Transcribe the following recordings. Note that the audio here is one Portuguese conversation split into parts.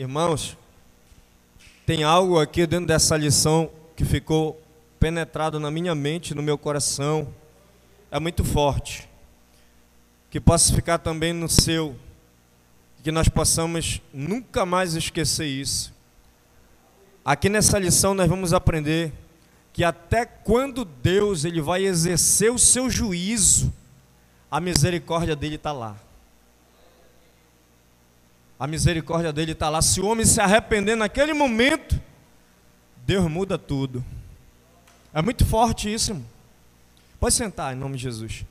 Irmãos, tem algo aqui dentro dessa lição que ficou penetrado na minha mente, no meu coração, é muito forte. Que possa ficar também no seu, que nós possamos nunca mais esquecer isso. Aqui nessa lição nós vamos aprender que até quando Deus ele vai exercer o seu juízo, a misericórdia dele está lá. A misericórdia dele está lá. Se o homem se arrepender naquele momento, Deus muda tudo. É muito forte isso. Irmão. Pode sentar em nome de Jesus.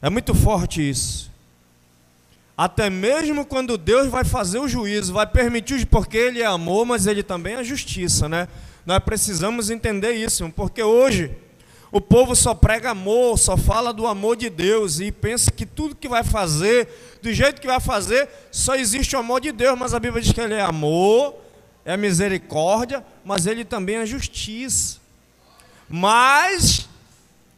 É muito forte isso. Até mesmo quando Deus vai fazer o juízo, vai permitir, porque Ele é amor, mas Ele também é justiça, né? Nós precisamos entender isso, porque hoje o povo só prega amor, só fala do amor de Deus e pensa que tudo que vai fazer, do jeito que vai fazer, só existe o amor de Deus, mas a Bíblia diz que Ele é amor, é misericórdia, mas Ele também é justiça. Mas,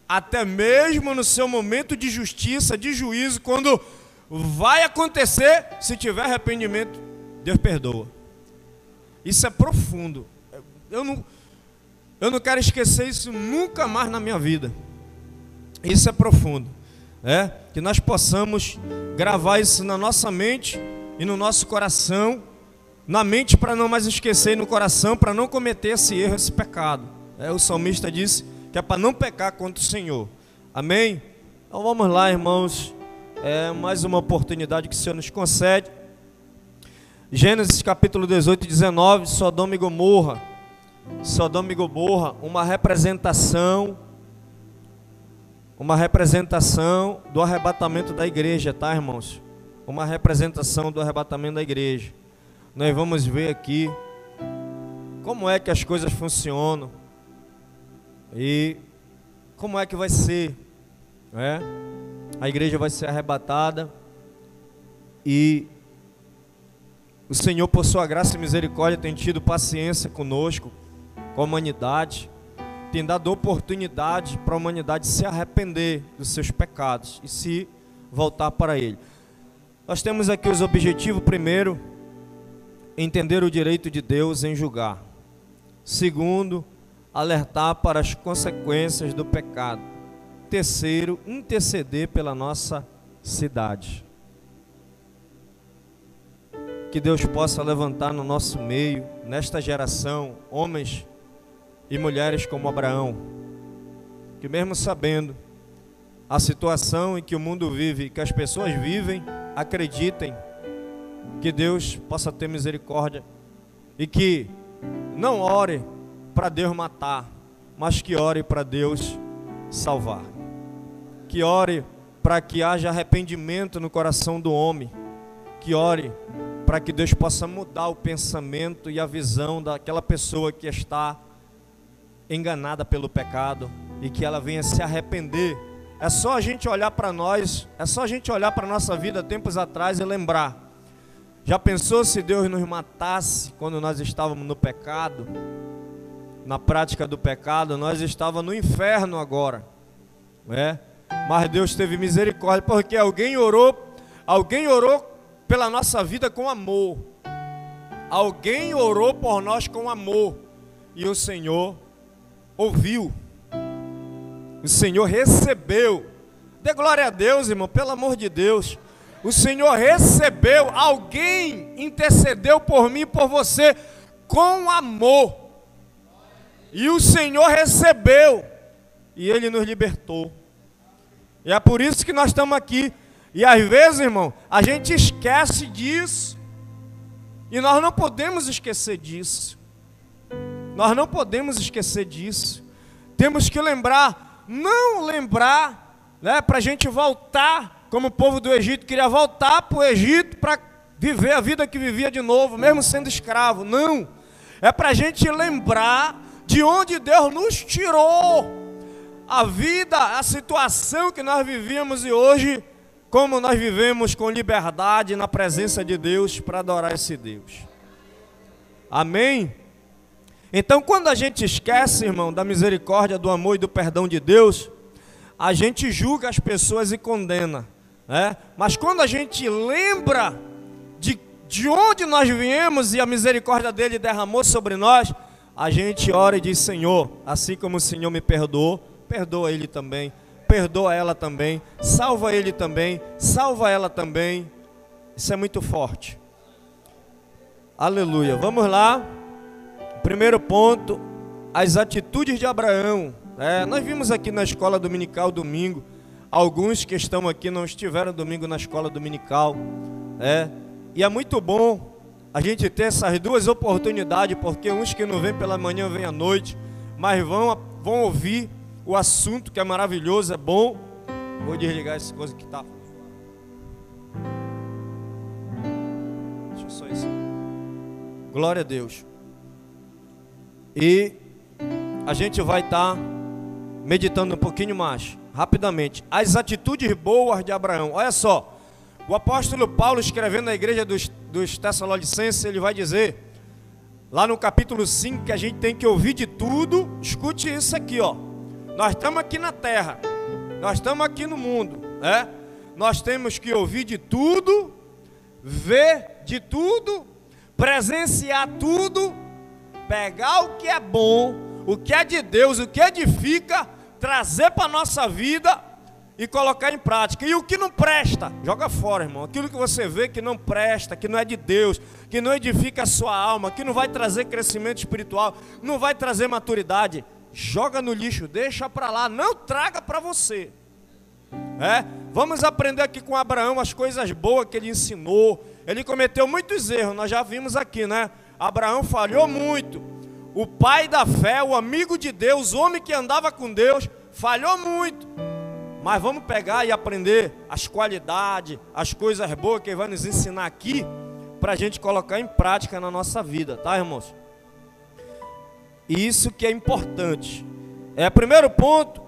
até mesmo no seu momento de justiça, de juízo, quando vai acontecer, se tiver arrependimento, Deus perdoa. Isso é profundo. Eu não, eu não quero esquecer isso nunca mais na minha vida. Isso é profundo. É? Que nós possamos gravar isso na nossa mente e no nosso coração. Na mente para não mais esquecer e no coração para não cometer esse erro, esse pecado. É, o salmista disse que é para não pecar contra o Senhor. Amém? Então vamos lá, irmãos. É mais uma oportunidade que o Senhor nos concede. Gênesis capítulo 18 e 19, Sodoma e Gomorra. Sodoma e Gomorra, uma representação, uma representação do arrebatamento da igreja, tá, irmãos? Uma representação do arrebatamento da igreja. Nós vamos ver aqui como é que as coisas funcionam e como é que vai ser, né? A igreja vai ser arrebatada e o Senhor, por sua graça e misericórdia, tem tido paciência conosco, com a humanidade, tem dado oportunidade para a humanidade se arrepender dos seus pecados e se voltar para Ele. Nós temos aqui os objetivos: primeiro, entender o direito de Deus em julgar. Segundo, alertar para as consequências do pecado. Terceiro, interceder pela nossa cidade. Que Deus possa levantar no nosso meio, nesta geração, homens e mulheres como Abraão, que mesmo sabendo a situação em que o mundo vive, que as pessoas vivem, acreditem que Deus possa ter misericórdia e que não ore para Deus matar, mas que ore para Deus salvar. Que ore para que haja arrependimento no coração do homem. Que ore para que Deus possa mudar o pensamento e a visão daquela pessoa que está enganada pelo pecado e que ela venha se arrepender. É só a gente olhar para nós, é só a gente olhar para a nossa vida tempos atrás e lembrar. Já pensou se Deus nos matasse quando nós estávamos no pecado? Na prática do pecado, nós estávamos no inferno agora. É? Mas Deus teve misericórdia porque alguém orou, alguém orou pela nossa vida com amor. Alguém orou por nós com amor. E o Senhor ouviu, o Senhor recebeu. Dê glória a Deus, irmão, pelo amor de Deus. O Senhor recebeu, alguém intercedeu por mim e por você com amor. E o Senhor recebeu, e Ele nos libertou. E é por isso que nós estamos aqui. E às vezes, irmão, a gente esquece disso. E nós não podemos esquecer disso. Nós não podemos esquecer disso. Temos que lembrar, não lembrar, né, para a gente voltar, como o povo do Egito queria voltar para o Egito para viver a vida que vivia de novo, mesmo sendo escravo. Não. É para a gente lembrar de onde Deus nos tirou. A vida, a situação que nós vivíamos e hoje, como nós vivemos com liberdade na presença de Deus para adorar esse Deus. Amém? Então, quando a gente esquece, irmão, da misericórdia, do amor e do perdão de Deus, a gente julga as pessoas e condena. Né? Mas quando a gente lembra de, de onde nós viemos e a misericórdia dele derramou sobre nós, a gente ora e diz: Senhor, assim como o Senhor me perdoou, perdoa ele também, perdoa ela também, salva ele também, salva ela também. Isso é muito forte. Aleluia. Vamos lá. Primeiro ponto, as atitudes de Abraão. É, nós vimos aqui na escola dominical domingo, alguns que estão aqui não estiveram domingo na escola dominical. É, e é muito bom a gente ter essas duas oportunidades, porque uns que não vêm pela manhã vêm à noite, mas vão, vão ouvir o assunto que é maravilhoso, é bom. Vou desligar essa coisa que está. Deixa eu só isso. Glória a Deus. E a gente vai estar tá meditando um pouquinho mais, rapidamente. As atitudes boas de Abraão. Olha só, o apóstolo Paulo, escrevendo na igreja dos, dos Tessalonicenses, ele vai dizer, lá no capítulo 5, que a gente tem que ouvir de tudo. Escute isso aqui, ó. Nós estamos aqui na terra, nós estamos aqui no mundo, né? Nós temos que ouvir de tudo, ver de tudo, presenciar tudo pegar o que é bom, o que é de Deus, o que edifica, trazer para a nossa vida e colocar em prática. E o que não presta, joga fora, irmão. Aquilo que você vê que não presta, que não é de Deus, que não edifica a sua alma, que não vai trazer crescimento espiritual, não vai trazer maturidade, joga no lixo, deixa para lá, não traga para você. É? Vamos aprender aqui com Abraão as coisas boas que ele ensinou. Ele cometeu muitos erros, nós já vimos aqui, né? Abraão falhou muito. O pai da fé, o amigo de Deus, o homem que andava com Deus, falhou muito. Mas vamos pegar e aprender as qualidades, as coisas boas que ele vai nos ensinar aqui, para a gente colocar em prática na nossa vida, tá, irmãos? Isso que é importante. É primeiro ponto.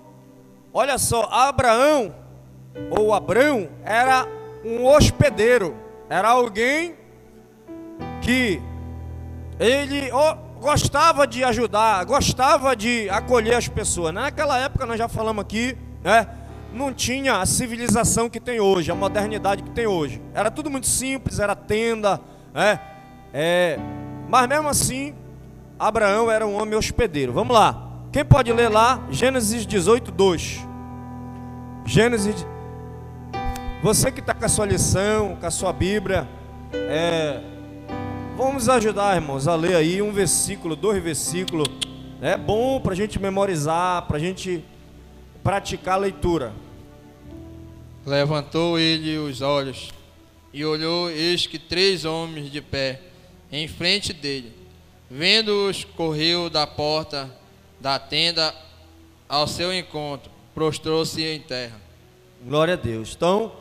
Olha só, Abraão ou Abrão era um hospedeiro, era alguém que ele gostava de ajudar, gostava de acolher as pessoas. Naquela época, nós já falamos aqui, né? Não tinha a civilização que tem hoje, a modernidade que tem hoje. Era tudo muito simples, era tenda, né? É, mas mesmo assim, Abraão era um homem hospedeiro. Vamos lá. Quem pode ler lá? Gênesis 18, 2. Gênesis. Você que está com a sua lição, com a sua Bíblia, é, Vamos ajudar, irmãos, a ler aí um versículo, dois versículos. É bom para a gente memorizar, para a gente praticar a leitura. Levantou ele os olhos e olhou, eis que três homens de pé em frente dele. Vendo-os, correu da porta da tenda ao seu encontro, prostrou-se em terra. Glória a Deus. Então,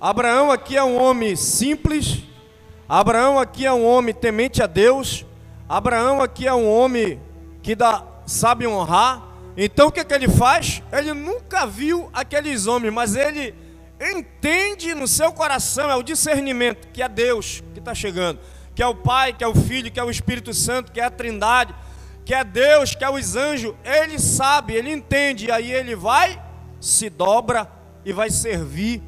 Abraão aqui é um homem simples, Abraão aqui é um homem temente a Deus. Abraão aqui é um homem que dá, sabe honrar. Então o que, é que ele faz? Ele nunca viu aqueles homens, mas ele entende no seu coração, é o discernimento, que é Deus que está chegando, que é o Pai, que é o Filho, que é o Espírito Santo, que é a Trindade, que é Deus, que é os anjos. Ele sabe, ele entende, e aí ele vai, se dobra e vai servir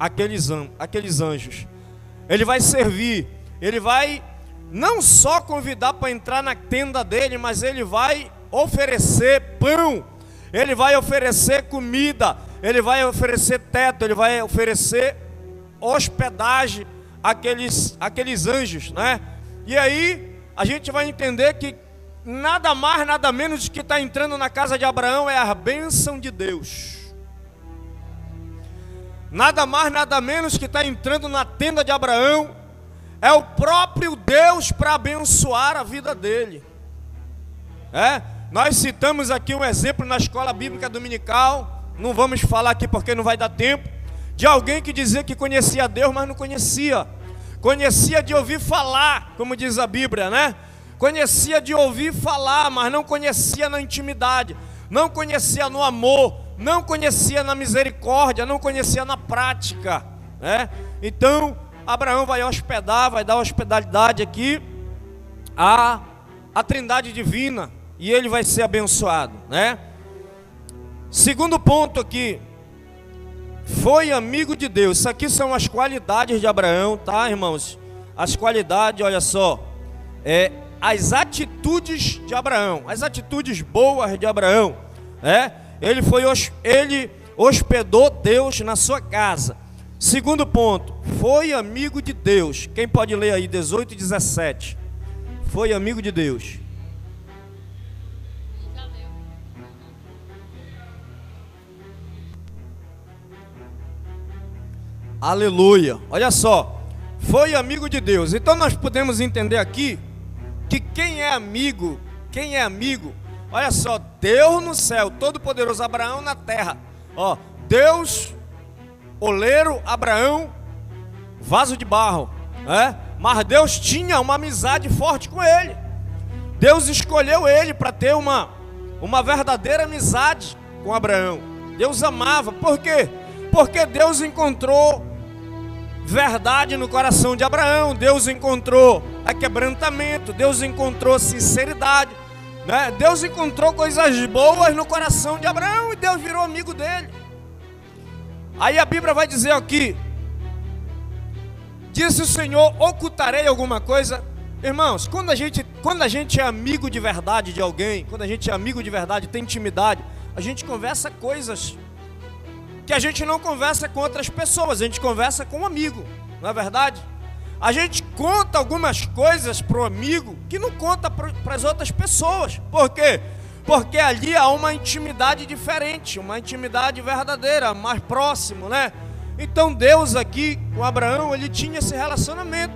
aqueles, aqueles anjos. Ele vai servir, ele vai não só convidar para entrar na tenda dele, mas ele vai oferecer pão, ele vai oferecer comida, ele vai oferecer teto, ele vai oferecer hospedagem àqueles, àqueles anjos, né? E aí a gente vai entender que nada mais, nada menos que está entrando na casa de Abraão é a bênção de Deus. Nada mais, nada menos que está entrando na tenda de Abraão, é o próprio Deus para abençoar a vida dele. É? Nós citamos aqui um exemplo na escola bíblica dominical, não vamos falar aqui porque não vai dar tempo, de alguém que dizia que conhecia Deus, mas não conhecia. Conhecia de ouvir falar, como diz a Bíblia, né? Conhecia de ouvir falar, mas não conhecia na intimidade, não conhecia no amor, não conhecia na misericórdia, não conhecia na prática, né? Então, Abraão vai hospedar, vai dar hospitalidade aqui à, à Trindade divina e ele vai ser abençoado, né? Segundo ponto aqui, foi amigo de Deus. Isso aqui são as qualidades de Abraão, tá, irmãos? as qualidades, olha só, é as atitudes de Abraão, as atitudes boas de Abraão, é? Ele foi ele hospedou Deus na sua casa. Segundo ponto, foi amigo de Deus. Quem pode ler aí 18 e 17? Foi amigo de Deus. Aleluia. Olha só. Foi amigo de Deus. Então nós podemos entender aqui que quem é amigo, quem é amigo, olha só, Deus no céu, todo-poderoso Abraão na terra. Ó, Deus, oleiro, Abraão, vaso de barro, é? Mas Deus tinha uma amizade forte com ele. Deus escolheu ele para ter uma uma verdadeira amizade com Abraão. Deus amava, por quê? Porque Deus encontrou verdade no coração de Abraão, Deus encontrou quebrantamento, Deus encontrou sinceridade, né? Deus encontrou coisas boas no coração de Abraão e Deus virou amigo dele. Aí a Bíblia vai dizer aqui: Disse o Senhor: ocultarei alguma coisa. Irmãos, quando a gente, quando a gente é amigo de verdade de alguém, quando a gente é amigo de verdade, tem intimidade, a gente conversa coisas que a gente não conversa com outras pessoas, a gente conversa com um amigo, não é verdade? A gente conta algumas coisas para o amigo que não conta para as outras pessoas. Por quê? Porque ali há uma intimidade diferente, uma intimidade verdadeira, mais próximo, né? Então Deus aqui com Abraão, ele tinha esse relacionamento.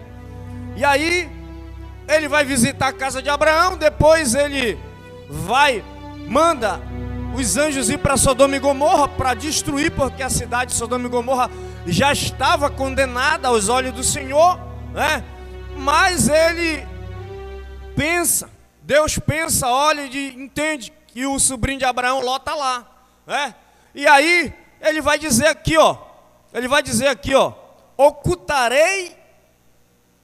E aí ele vai visitar a casa de Abraão, depois ele vai manda os anjos ir para Sodoma e Gomorra para destruir, porque a cidade de Sodoma e Gomorra já estava condenada aos olhos do Senhor, né? Mas ele pensa, Deus pensa, olha e entende que o sobrinho de Abraão Ló está lá, né? E aí ele vai dizer aqui, ó, ele vai dizer aqui, ó, ocultarei,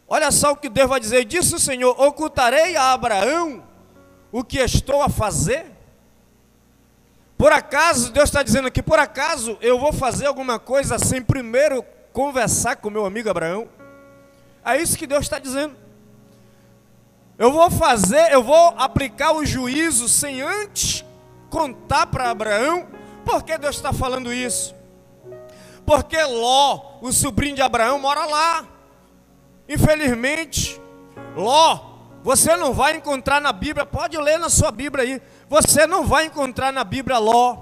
olha só o que Deus vai dizer, disse o Senhor, ocultarei a Abraão o que estou a fazer? Por acaso, Deus está dizendo aqui, por acaso eu vou fazer alguma coisa sem primeiro conversar com meu amigo Abraão? É isso que Deus está dizendo. Eu vou fazer, eu vou aplicar o juízo sem antes contar para Abraão. Por que Deus está falando isso? Porque Ló, o sobrinho de Abraão, mora lá. Infelizmente, Ló, você não vai encontrar na Bíblia, pode ler na sua Bíblia aí. Você não vai encontrar na Bíblia Ló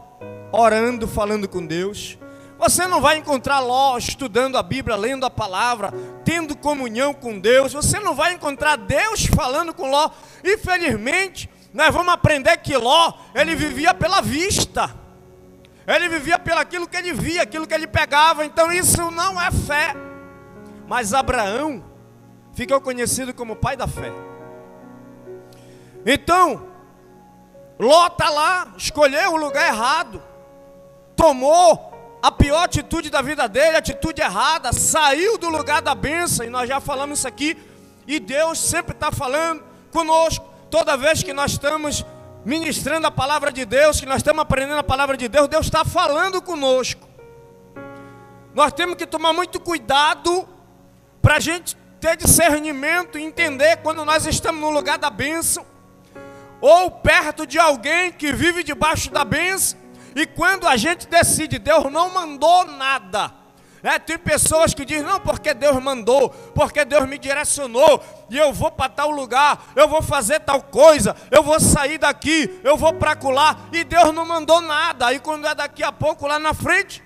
orando, falando com Deus. Você não vai encontrar Ló estudando a Bíblia, lendo a palavra, tendo comunhão com Deus. Você não vai encontrar Deus falando com Ló. Infelizmente, nós vamos aprender que Ló, ele vivia pela vista. Ele vivia pelo aquilo que ele via, aquilo que ele pegava. Então isso não é fé. Mas Abraão ficou conhecido como pai da fé. Então, Ló está lá, escolheu o lugar errado, tomou a pior atitude da vida dele, atitude errada, saiu do lugar da bênção, e nós já falamos isso aqui, e Deus sempre está falando conosco, toda vez que nós estamos ministrando a palavra de Deus, que nós estamos aprendendo a palavra de Deus, Deus está falando conosco. Nós temos que tomar muito cuidado para a gente ter discernimento e entender quando nós estamos no lugar da bênção ou perto de alguém que vive debaixo da bênção, e quando a gente decide, Deus não mandou nada. É, tem pessoas que dizem, não, porque Deus mandou, porque Deus me direcionou, e eu vou para tal lugar, eu vou fazer tal coisa, eu vou sair daqui, eu vou para colar, e Deus não mandou nada. Aí quando é daqui a pouco, lá na frente,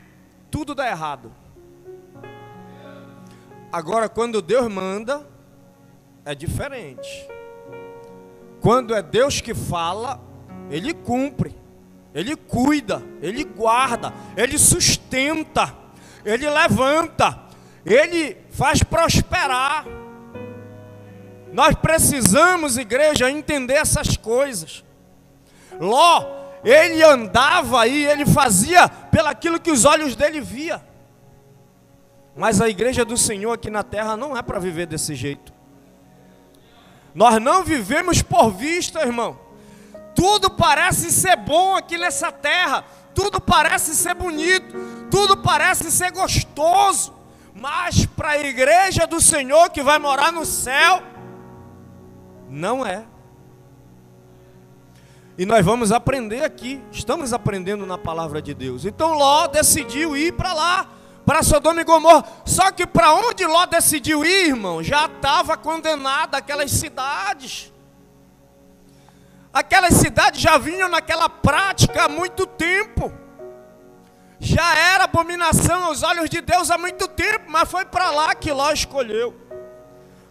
tudo dá errado. Agora, quando Deus manda, é diferente. Quando é Deus que fala, Ele cumpre, Ele cuida, Ele guarda, Ele sustenta, Ele levanta, Ele faz prosperar. Nós precisamos, igreja, entender essas coisas. Ló, ele andava aí, ele fazia pelaquilo que os olhos dele via. Mas a igreja do Senhor aqui na terra não é para viver desse jeito. Nós não vivemos por vista, irmão. Tudo parece ser bom aqui nessa terra, tudo parece ser bonito, tudo parece ser gostoso, mas para a igreja do Senhor que vai morar no céu, não é. E nós vamos aprender aqui, estamos aprendendo na palavra de Deus. Então Ló decidiu ir para lá, para Sodoma e Gomorra. Só que para onde Ló decidiu ir, irmão, já estava condenada aquelas cidades. Aquelas cidades já vinham naquela prática há muito tempo. Já era abominação aos olhos de Deus há muito tempo, mas foi para lá que Ló escolheu.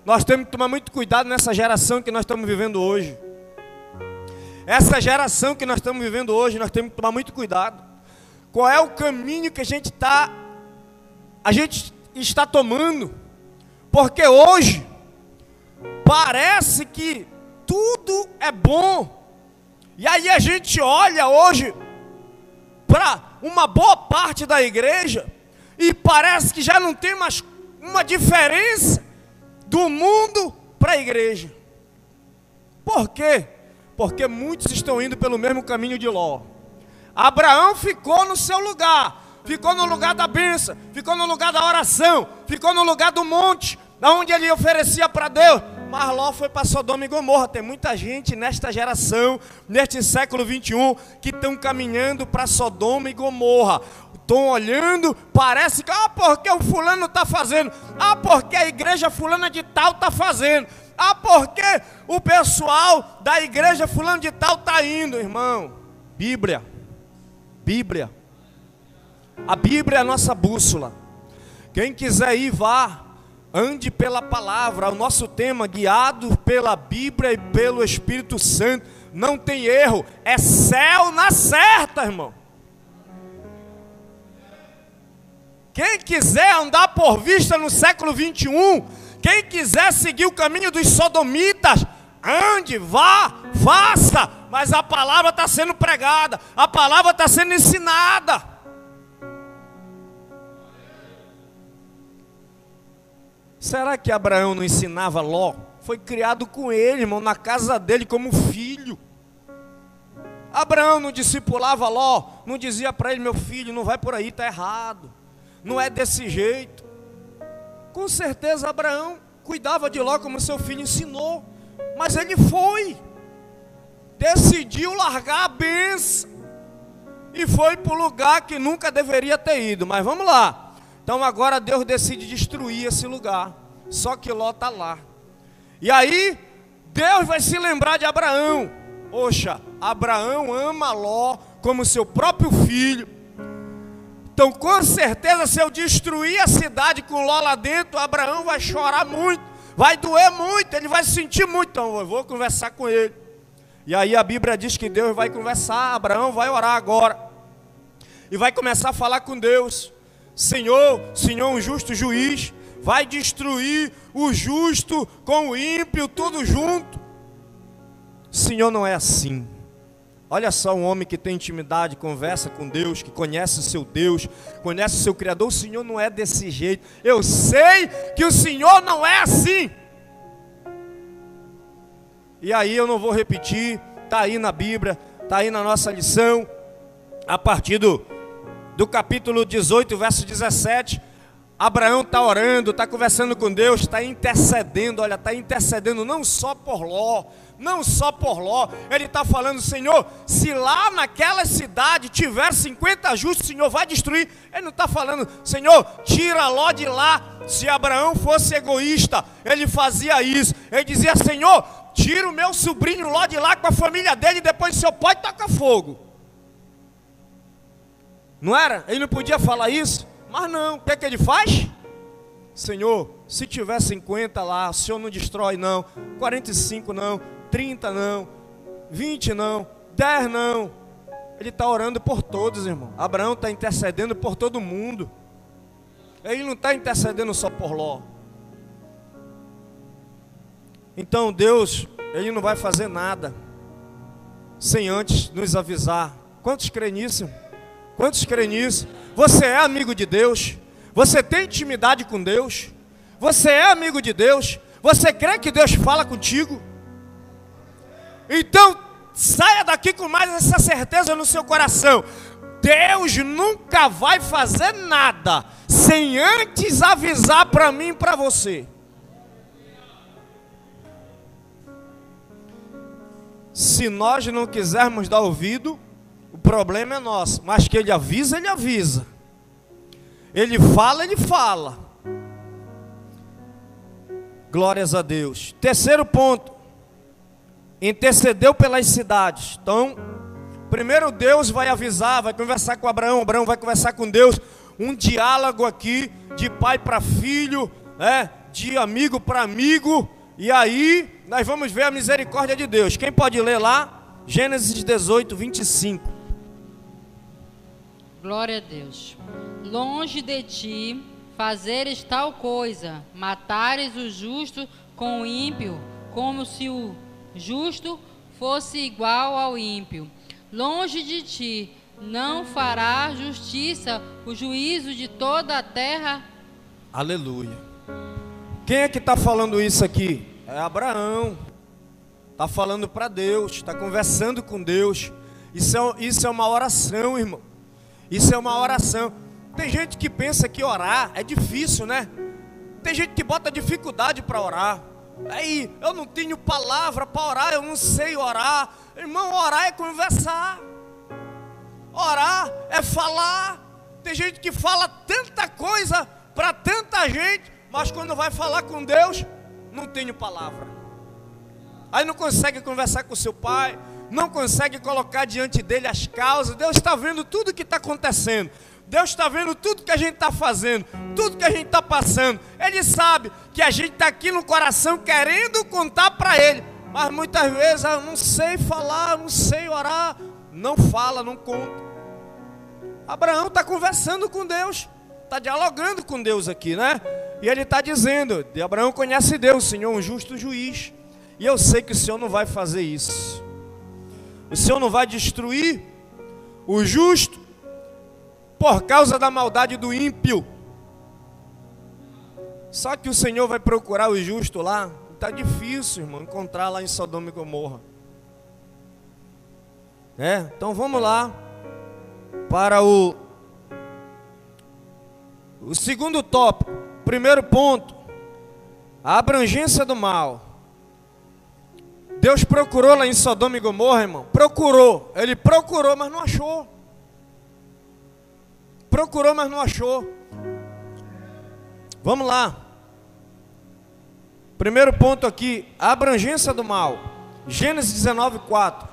Nós temos que tomar muito cuidado nessa geração que nós estamos vivendo hoje. Essa geração que nós estamos vivendo hoje, nós temos que tomar muito cuidado. Qual é o caminho que a gente está a gente está tomando? Porque hoje parece que tudo é bom. E aí a gente olha hoje para uma boa parte da igreja e parece que já não tem mais uma diferença do mundo para a igreja. Por quê? porque muitos estão indo pelo mesmo caminho de Ló. Abraão ficou no seu lugar, ficou no lugar da bênção, ficou no lugar da oração, ficou no lugar do monte, onde ele oferecia para Deus. Mas Ló foi para Sodoma e Gomorra. Tem muita gente nesta geração, neste século 21, que estão caminhando para Sodoma e Gomorra. Estão olhando, parece que, ah, porque o fulano está fazendo, ah, porque a igreja fulana de tal está fazendo. Ah, porque o pessoal da igreja fulano de tal está indo, irmão. Bíblia. Bíblia. A Bíblia é a nossa bússola. Quem quiser ir, vá. Ande pela palavra. O nosso tema, guiado pela Bíblia e pelo Espírito Santo. Não tem erro. É céu na certa, irmão. Quem quiser andar por vista no século 21, quem quiser seguir o caminho dos sodomitas, ande, vá, faça, mas a palavra está sendo pregada, a palavra está sendo ensinada. Será que Abraão não ensinava Ló? Foi criado com ele, irmão, na casa dele como filho. Abraão não discipulava Ló, não dizia para ele, meu filho, não vai por aí, está errado. Não é desse jeito. Com certeza Abraão cuidava de Ló como seu filho ensinou, mas ele foi, decidiu largar a benção e foi para o lugar que nunca deveria ter ido. Mas vamos lá. Então agora Deus decide destruir esse lugar. Só que Ló está lá. E aí Deus vai se lembrar de Abraão. Poxa, Abraão ama Ló como seu próprio filho. Então, com certeza, se eu destruir a cidade com Ló lá dentro, Abraão vai chorar muito, vai doer muito, ele vai sentir muito. Então, eu vou conversar com ele. E aí a Bíblia diz que Deus vai conversar, Abraão vai orar agora. E vai começar a falar com Deus. Senhor, Senhor, um justo juiz, vai destruir o justo com o ímpio, tudo junto. Senhor não é assim. Olha só um homem que tem intimidade, conversa com Deus, que conhece o seu Deus, conhece o seu Criador. O Senhor não é desse jeito. Eu sei que o Senhor não é assim. E aí eu não vou repetir, está aí na Bíblia, está aí na nossa lição, a partir do, do capítulo 18, verso 17. Abraão está orando, está conversando com Deus, está intercedendo, olha, está intercedendo não só por Ló, não só por Ló, ele está falando, Senhor, se lá naquela cidade tiver 50 justos, o Senhor vai destruir. Ele não está falando, Senhor, tira Ló de lá. Se Abraão fosse egoísta, ele fazia isso. Ele dizia, Senhor, tira o meu sobrinho Ló de lá com a família dele, depois seu pai toca fogo. Não era? Ele não podia falar isso? Mas não, o que é que ele faz? Senhor, se tiver 50 lá, o Senhor não destrói não, 45 não, 30 não, 20 não, 10 não. Ele está orando por todos, irmão. Abraão está intercedendo por todo mundo. Ele não está intercedendo só por Ló. Então Deus, Ele não vai fazer nada sem antes nos avisar. Quantos creem nisso? Quantos creem nisso? Você é amigo de Deus? Você tem intimidade com Deus? Você é amigo de Deus? Você crê que Deus fala contigo? Então, saia daqui com mais essa certeza no seu coração. Deus nunca vai fazer nada se sem antes avisar para mim e para você. Se nós não quisermos dar ouvido, problema é nosso. Mas que ele avisa, ele avisa. Ele fala, ele fala. Glórias a Deus. Terceiro ponto. Intercedeu pelas cidades. Então, primeiro Deus vai avisar, vai conversar com Abraão, Abraão vai conversar com Deus. Um diálogo aqui de pai para filho, né? de amigo para amigo. E aí nós vamos ver a misericórdia de Deus. Quem pode ler lá? Gênesis 18, 25. Glória a Deus. Longe de ti fazeres tal coisa, matares o justo com o ímpio, como se o justo fosse igual ao ímpio. Longe de ti não fará justiça o juízo de toda a terra. Aleluia. Quem é que está falando isso aqui? É Abraão. Está falando para Deus, está conversando com Deus. Isso é, isso é uma oração, irmão. Isso é uma oração. Tem gente que pensa que orar é difícil, né? Tem gente que bota dificuldade para orar. Aí, eu não tenho palavra para orar, eu não sei orar. Irmão, orar é conversar. Orar é falar. Tem gente que fala tanta coisa para tanta gente, mas quando vai falar com Deus, não tenho palavra. Aí não consegue conversar com seu pai, não consegue colocar diante dele as causas. Deus está vendo tudo que está acontecendo. Deus está vendo tudo que a gente está fazendo, tudo que a gente está passando. Ele sabe que a gente está aqui no coração querendo contar para Ele, mas muitas vezes eu não sei falar, não sei orar, não fala, não conta. Abraão está conversando com Deus, está dialogando com Deus aqui, né? E ele está dizendo: Abraão conhece Deus, Senhor, um justo juiz, e eu sei que o Senhor não vai fazer isso. O Senhor não vai destruir o justo por causa da maldade do ímpio. Só que o Senhor vai procurar o justo lá. Está difícil, irmão, encontrar lá em Sodoma e Gomorra. É, então vamos lá para o, o segundo tópico. Primeiro ponto: a abrangência do mal. Deus procurou lá em Sodoma e Gomorra, irmão. Procurou. Ele procurou, mas não achou. Procurou, mas não achou. Vamos lá. Primeiro ponto aqui, a abrangência do mal. Gênesis 19, 4.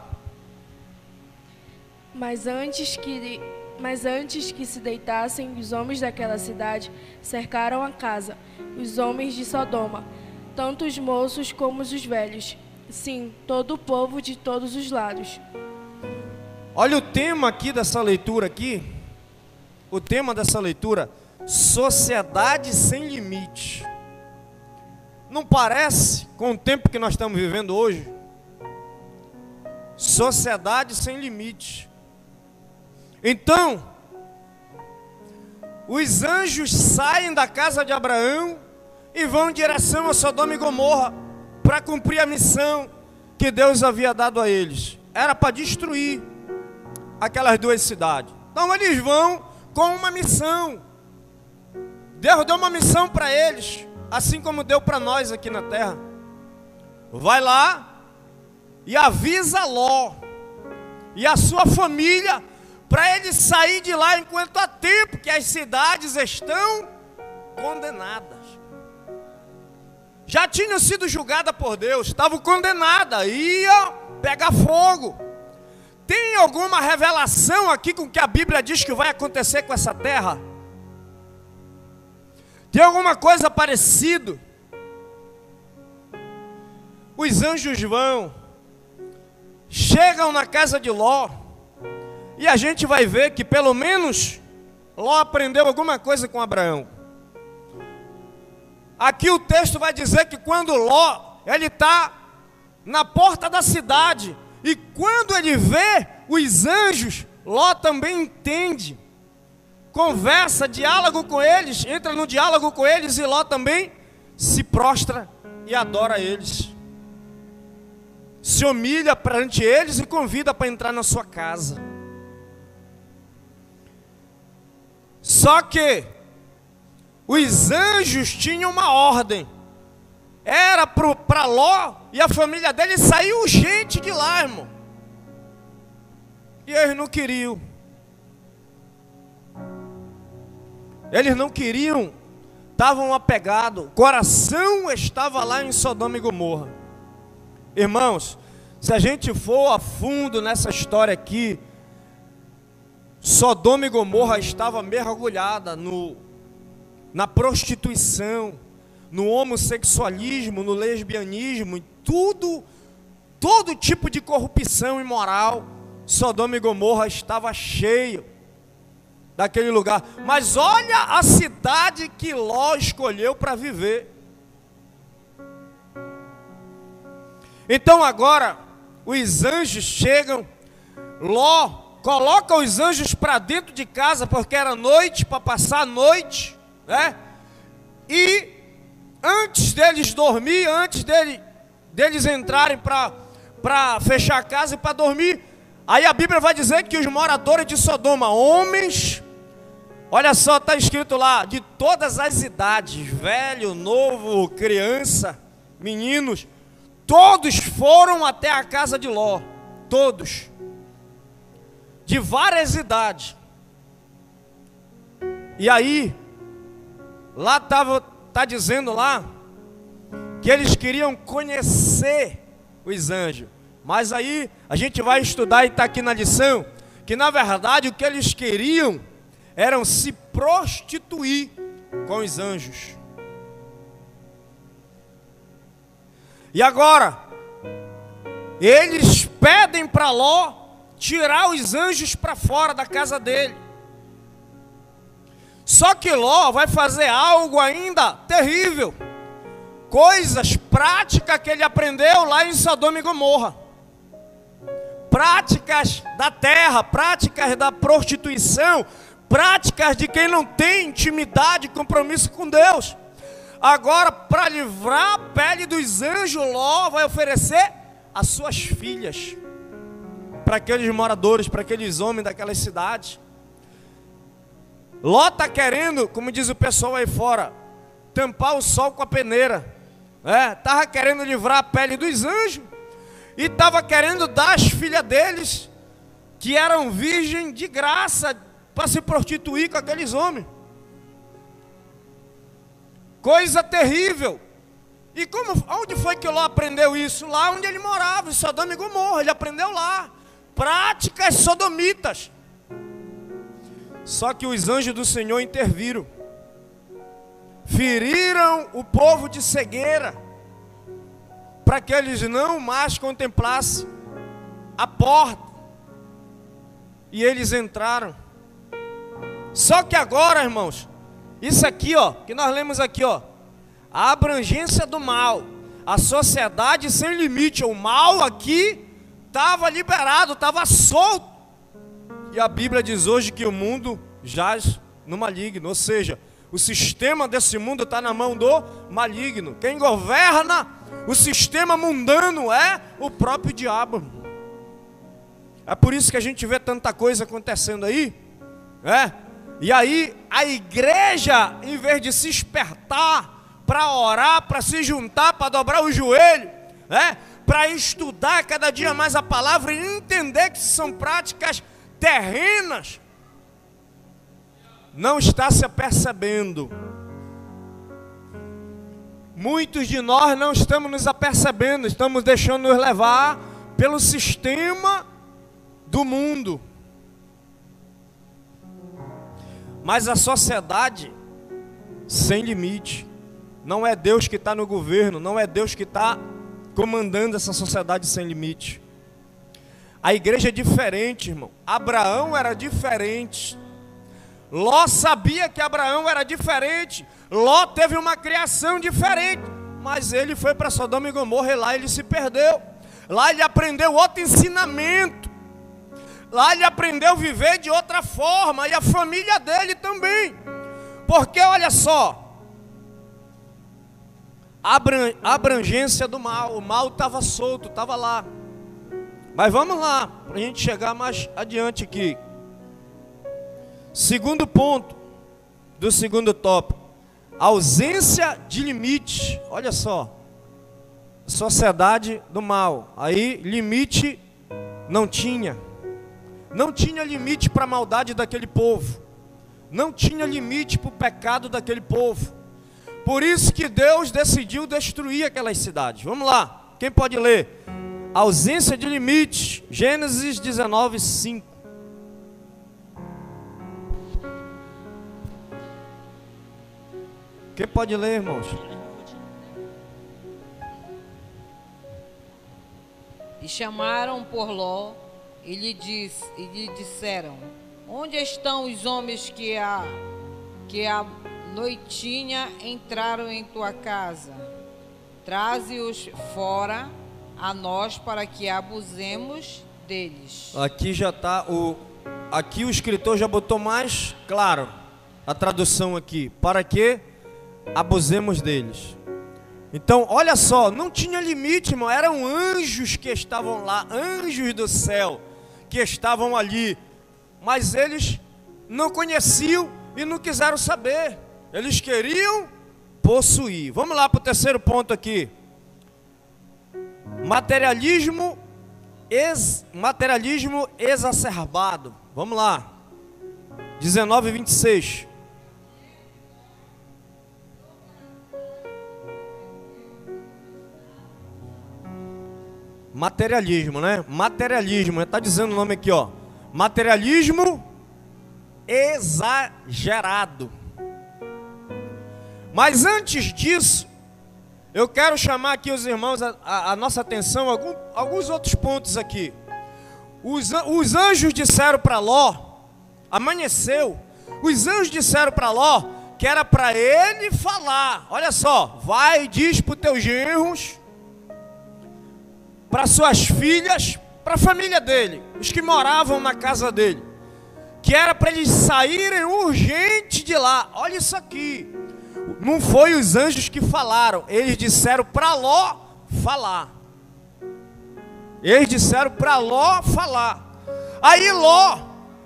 Mas antes que mas antes que se deitassem, os homens daquela cidade cercaram a casa, os homens de Sodoma, tanto os moços como os velhos, Sim, todo o povo de todos os lados. Olha o tema aqui dessa leitura aqui. O tema dessa leitura, sociedade sem limite. Não parece com o tempo que nós estamos vivendo hoje? Sociedade sem limite. Então, os anjos saem da casa de Abraão e vão em direção a Sodoma e Gomorra para cumprir a missão que Deus havia dado a eles. Era para destruir aquelas duas cidades. Então eles vão com uma missão. Deus deu uma missão para eles, assim como deu para nós aqui na terra. Vai lá e avisa Ló e a sua família para eles sair de lá enquanto há tempo que as cidades estão condenadas já tinham sido julgada por Deus, estavam condenadas, ia pegar fogo. Tem alguma revelação aqui com que a Bíblia diz que vai acontecer com essa terra? Tem alguma coisa parecida? Os anjos vão, chegam na casa de Ló, e a gente vai ver que pelo menos Ló aprendeu alguma coisa com Abraão. Aqui o texto vai dizer que quando Ló, ele está na porta da cidade, e quando ele vê os anjos, Ló também entende. Conversa, diálogo com eles, entra no diálogo com eles e Ló também se prostra e adora eles. Se humilha perante eles e convida para entrar na sua casa. Só que os anjos tinham uma ordem. Era para Ló e a família dele sair urgente de lá, irmão. E eles não queriam. Eles não queriam, estavam apegados, o coração estava lá em Sodoma e Gomorra. Irmãos, se a gente for a fundo nessa história aqui, Sodoma e Gomorra estava mergulhada no, na prostituição, no homossexualismo, no lesbianismo, em tudo, todo tipo de corrupção imoral. Sodoma e Gomorra estava cheio daquele lugar. Mas olha a cidade que Ló escolheu para viver. Então agora os anjos chegam, Ló coloca os anjos para dentro de casa porque era noite para passar a noite, né? E antes deles dormir, antes dele, deles entrarem para fechar a casa e para dormir, aí a Bíblia vai dizer que os moradores de Sodoma, homens, olha só, está escrito lá, de todas as idades, velho, novo, criança, meninos, todos foram até a casa de Ló, todos, de várias idades. E aí, lá estava está dizendo lá que eles queriam conhecer os anjos. Mas aí a gente vai estudar e está aqui na lição que na verdade o que eles queriam eram se prostituir com os anjos. E agora, eles pedem para Ló tirar os anjos para fora da casa dele. Só que Ló vai fazer algo ainda terrível. Coisas práticas que ele aprendeu lá em Sodoma e Gomorra. Práticas da terra, práticas da prostituição, práticas de quem não tem intimidade e compromisso com Deus. Agora, para livrar a pele dos anjos, Ló vai oferecer as suas filhas para aqueles moradores, para aqueles homens daquelas cidades. Ló está querendo, como diz o pessoal aí fora, tampar o sol com a peneira. É, querendo livrar a pele dos anjos. E estava querendo dar as filhas deles, que eram virgem de graça, para se prostituir com aqueles homens. Coisa terrível. E como, onde foi que Ló aprendeu isso? Lá onde ele morava, em Sodoma e Gomorra. Ele aprendeu lá. Práticas sodomitas. Só que os anjos do Senhor interviram, feriram o povo de cegueira, para que eles não mais contemplassem a porta, e eles entraram. Só que agora, irmãos, isso aqui, ó, que nós lemos aqui, ó, a abrangência do mal, a sociedade sem limite, o mal aqui estava liberado, estava solto. E a Bíblia diz hoje que o mundo jaz no maligno, ou seja, o sistema desse mundo está na mão do maligno. Quem governa o sistema mundano é o próprio diabo. É por isso que a gente vê tanta coisa acontecendo aí, é? E aí a igreja, em vez de se espertar para orar, para se juntar, para dobrar o joelho, é? Para estudar cada dia mais a palavra e entender que são práticas terrenas, não está se apercebendo. Muitos de nós não estamos nos apercebendo, estamos deixando nos levar pelo sistema do mundo. Mas a sociedade sem limite. Não é Deus que está no governo, não é Deus que está comandando essa sociedade sem limite. A igreja é diferente, irmão. Abraão era diferente. Ló sabia que Abraão era diferente. Ló teve uma criação diferente. Mas ele foi para Sodoma e Gomorra e lá ele se perdeu. Lá ele aprendeu outro ensinamento. Lá ele aprendeu a viver de outra forma. E a família dele também. Porque olha só. A abrangência do mal. O mal estava solto, estava lá. Mas vamos lá, para a gente chegar mais adiante aqui. Segundo ponto do segundo tópico: Ausência de limite. Olha só. Sociedade do mal. Aí, limite não tinha. Não tinha limite para a maldade daquele povo. Não tinha limite para o pecado daquele povo. Por isso que Deus decidiu destruir aquelas cidades. Vamos lá. Quem pode ler? Ausência de limites. Gênesis 19, 5. Quem pode ler, irmãos? E chamaram por Ló e lhe, diz, e lhe disseram: Onde estão os homens que a, que a noitinha entraram em tua casa? Traze-os fora a nós para que abusemos deles. Aqui já está o. Aqui o escritor já botou mais claro a tradução aqui. Para que abusemos deles. Então, olha só, não tinha limite, irmão. Eram anjos que estavam lá, anjos do céu que estavam ali. Mas eles não conheciam e não quiseram saber. Eles queriam possuir. Vamos lá para o terceiro ponto aqui. Materialismo, ex, materialismo exacerbado. Vamos lá. 19 e 26. Materialismo, né? Materialismo, está dizendo o nome aqui, ó. Materialismo exagerado. Mas antes disso, eu quero chamar aqui os irmãos a, a, a nossa atenção algum, alguns outros pontos aqui. Os, os anjos disseram para Ló, amanheceu. Os anjos disseram para Ló que era para ele falar. Olha só, vai e diz para os teus genros para suas filhas, para a família dele, os que moravam na casa dele, que era para eles saírem urgente de lá. Olha isso aqui. Não foi os anjos que falaram, eles disseram para Ló falar. Eles disseram para Ló falar. Aí Ló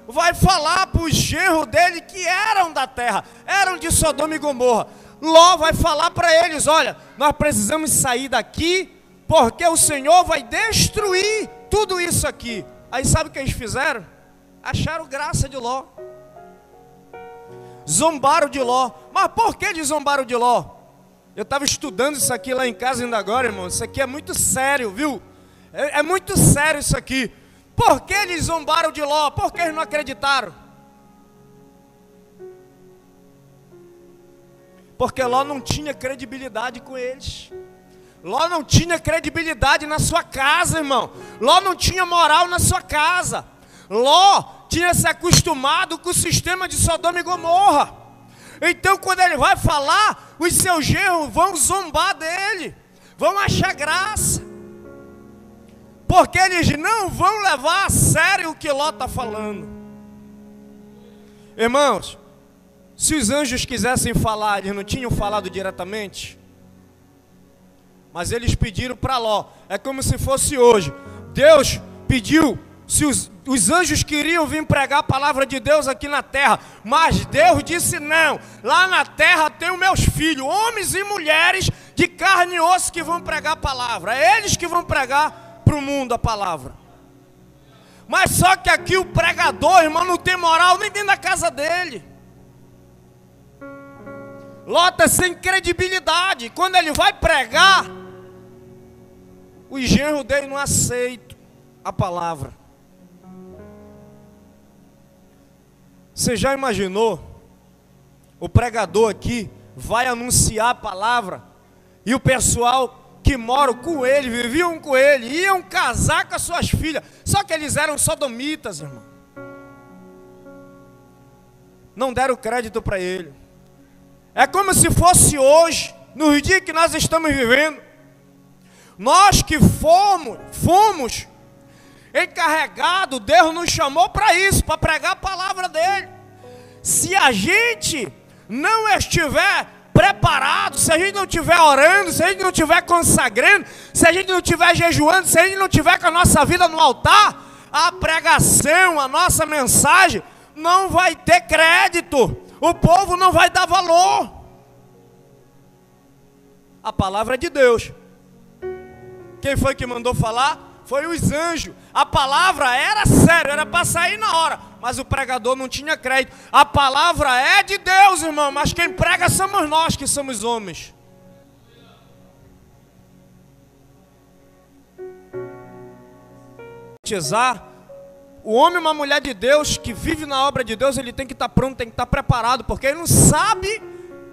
vai falar para os genros dele que eram da terra, eram de Sodoma e Gomorra. Ló vai falar para eles: olha, nós precisamos sair daqui porque o Senhor vai destruir tudo isso aqui. Aí sabe o que eles fizeram? Acharam graça de Ló. Zombaram de Ló. Mas por que eles zombaram de Ló? Eu estava estudando isso aqui lá em casa ainda agora, irmão. Isso aqui é muito sério, viu? É, é muito sério isso aqui. Por que eles zombaram de Ló? Por que eles não acreditaram? Porque Ló não tinha credibilidade com eles. Ló não tinha credibilidade na sua casa, irmão. Ló não tinha moral na sua casa. Ló tinha se acostumado com o sistema de Sodoma e Gomorra. Então, quando ele vai falar, os seus genros vão zombar dele, vão achar graça, porque eles não vão levar a sério o que Ló está falando. Irmãos, se os anjos quisessem falar, eles não tinham falado diretamente? Mas eles pediram para Ló. É como se fosse hoje. Deus pediu, se os, os anjos queriam vir pregar a palavra de Deus aqui na terra, mas Deus disse não. Lá na terra tem meus filhos, homens e mulheres de carne e osso que vão pregar a palavra. É eles que vão pregar para o mundo a palavra. Mas só que aqui o pregador, irmão, não tem moral nem dentro da casa dele. Lota sem credibilidade. Quando ele vai pregar, os genros dele não aceitam a palavra. Você já imaginou? O pregador aqui vai anunciar a palavra e o pessoal que mora com ele, viviam com ele, iam casar com as suas filhas, só que eles eram sodomitas, irmão. Não deram crédito para ele. É como se fosse hoje, no dia que nós estamos vivendo, nós que fomos, fomos encarregados, Deus nos chamou para isso, para pregar a palavra dele. Se a gente não estiver preparado, se a gente não estiver orando, se a gente não estiver consagrando, se a gente não estiver jejuando, se a gente não estiver com a nossa vida no altar, a pregação, a nossa mensagem não vai ter crédito, o povo não vai dar valor. A palavra é de Deus. Quem foi que mandou falar? Foi os anjos. A palavra era séria, era para sair na hora. Mas o pregador não tinha crédito. A palavra é de Deus, irmão. Mas quem prega somos nós que somos homens. O homem, uma mulher de Deus que vive na obra de Deus, ele tem que estar tá pronto, tem que estar tá preparado, porque ele não sabe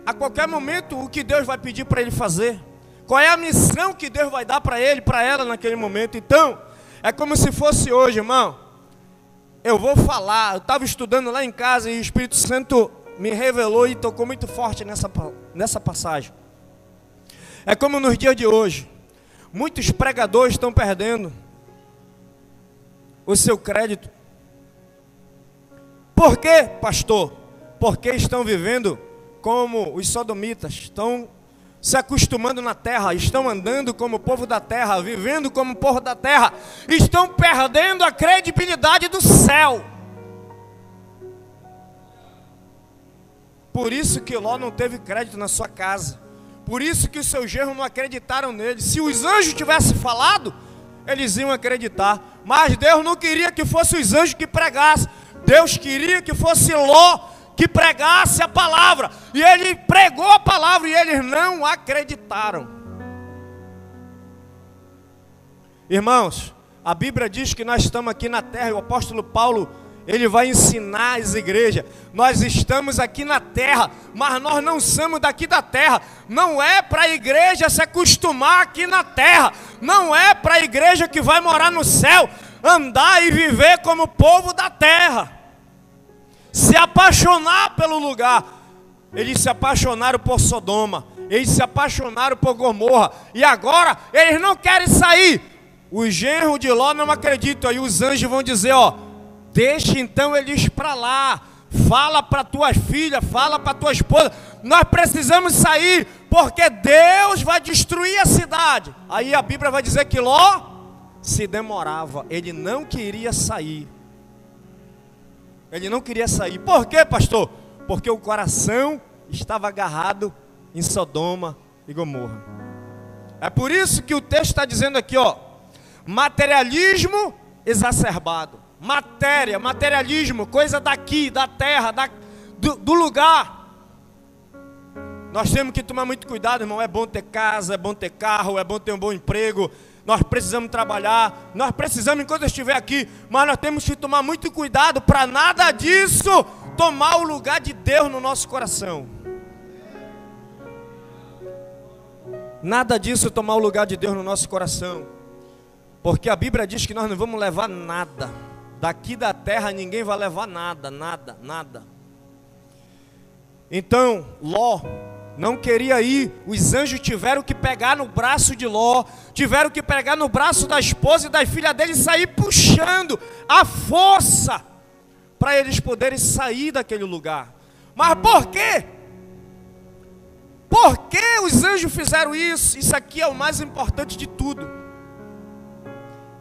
a qualquer momento o que Deus vai pedir para ele fazer. Qual é a missão que Deus vai dar para ele, para ela naquele momento? Então, é como se fosse hoje, irmão. Eu vou falar, eu estava estudando lá em casa e o Espírito Santo me revelou e tocou muito forte nessa, nessa passagem. É como nos dias de hoje, muitos pregadores estão perdendo o seu crédito. Por quê, pastor? Porque estão vivendo como os sodomitas, estão se acostumando na terra, estão andando como povo da terra, vivendo como povo da terra, estão perdendo a credibilidade do céu. Por isso que Ló não teve crédito na sua casa. Por isso que os seus genros não acreditaram nele. Se os anjos tivessem falado, eles iam acreditar. Mas Deus não queria que fosse os anjos que pregassem. Deus queria que fosse Ló que pregasse a palavra. E ele pregou a palavra e eles não acreditaram. Irmãos, a Bíblia diz que nós estamos aqui na terra e o apóstolo Paulo ele vai ensinar as igrejas. Nós estamos aqui na terra, mas nós não somos daqui da terra. Não é para a igreja se acostumar aqui na terra. Não é para a igreja que vai morar no céu andar e viver como povo da terra se apaixonar pelo lugar. Eles se apaixonaram por Sodoma, eles se apaixonaram por Gomorra, e agora eles não querem sair. Os genros de Ló não acreditam, aí os anjos vão dizer: Ó, deixa então eles para lá, fala para tuas filhas, fala para tua esposa, nós precisamos sair, porque Deus vai destruir a cidade. Aí a Bíblia vai dizer que Ló se demorava, ele não queria sair. Ele não queria sair. Por quê, pastor? Porque o coração estava agarrado em Sodoma e Gomorra. É por isso que o texto está dizendo aqui, ó, materialismo exacerbado. Matéria, materialismo, coisa daqui, da terra, da, do, do lugar. Nós temos que tomar muito cuidado, irmão. É bom ter casa, é bom ter carro, é bom ter um bom emprego, nós precisamos trabalhar, nós precisamos enquanto eu estiver aqui, mas nós temos que tomar muito cuidado para nada disso tomar o lugar de Deus no nosso coração. Nada disso tomar o lugar de Deus no nosso coração. Porque a Bíblia diz que nós não vamos levar nada. Daqui da terra ninguém vai levar nada, nada, nada. Então, Ló não queria ir. Os anjos tiveram que pegar no braço de Ló, tiveram que pegar no braço da esposa e da filha dele e sair puxando a força para eles poderem sair daquele lugar. Mas por quê? Por que os anjos fizeram isso? Isso aqui é o mais importante de tudo.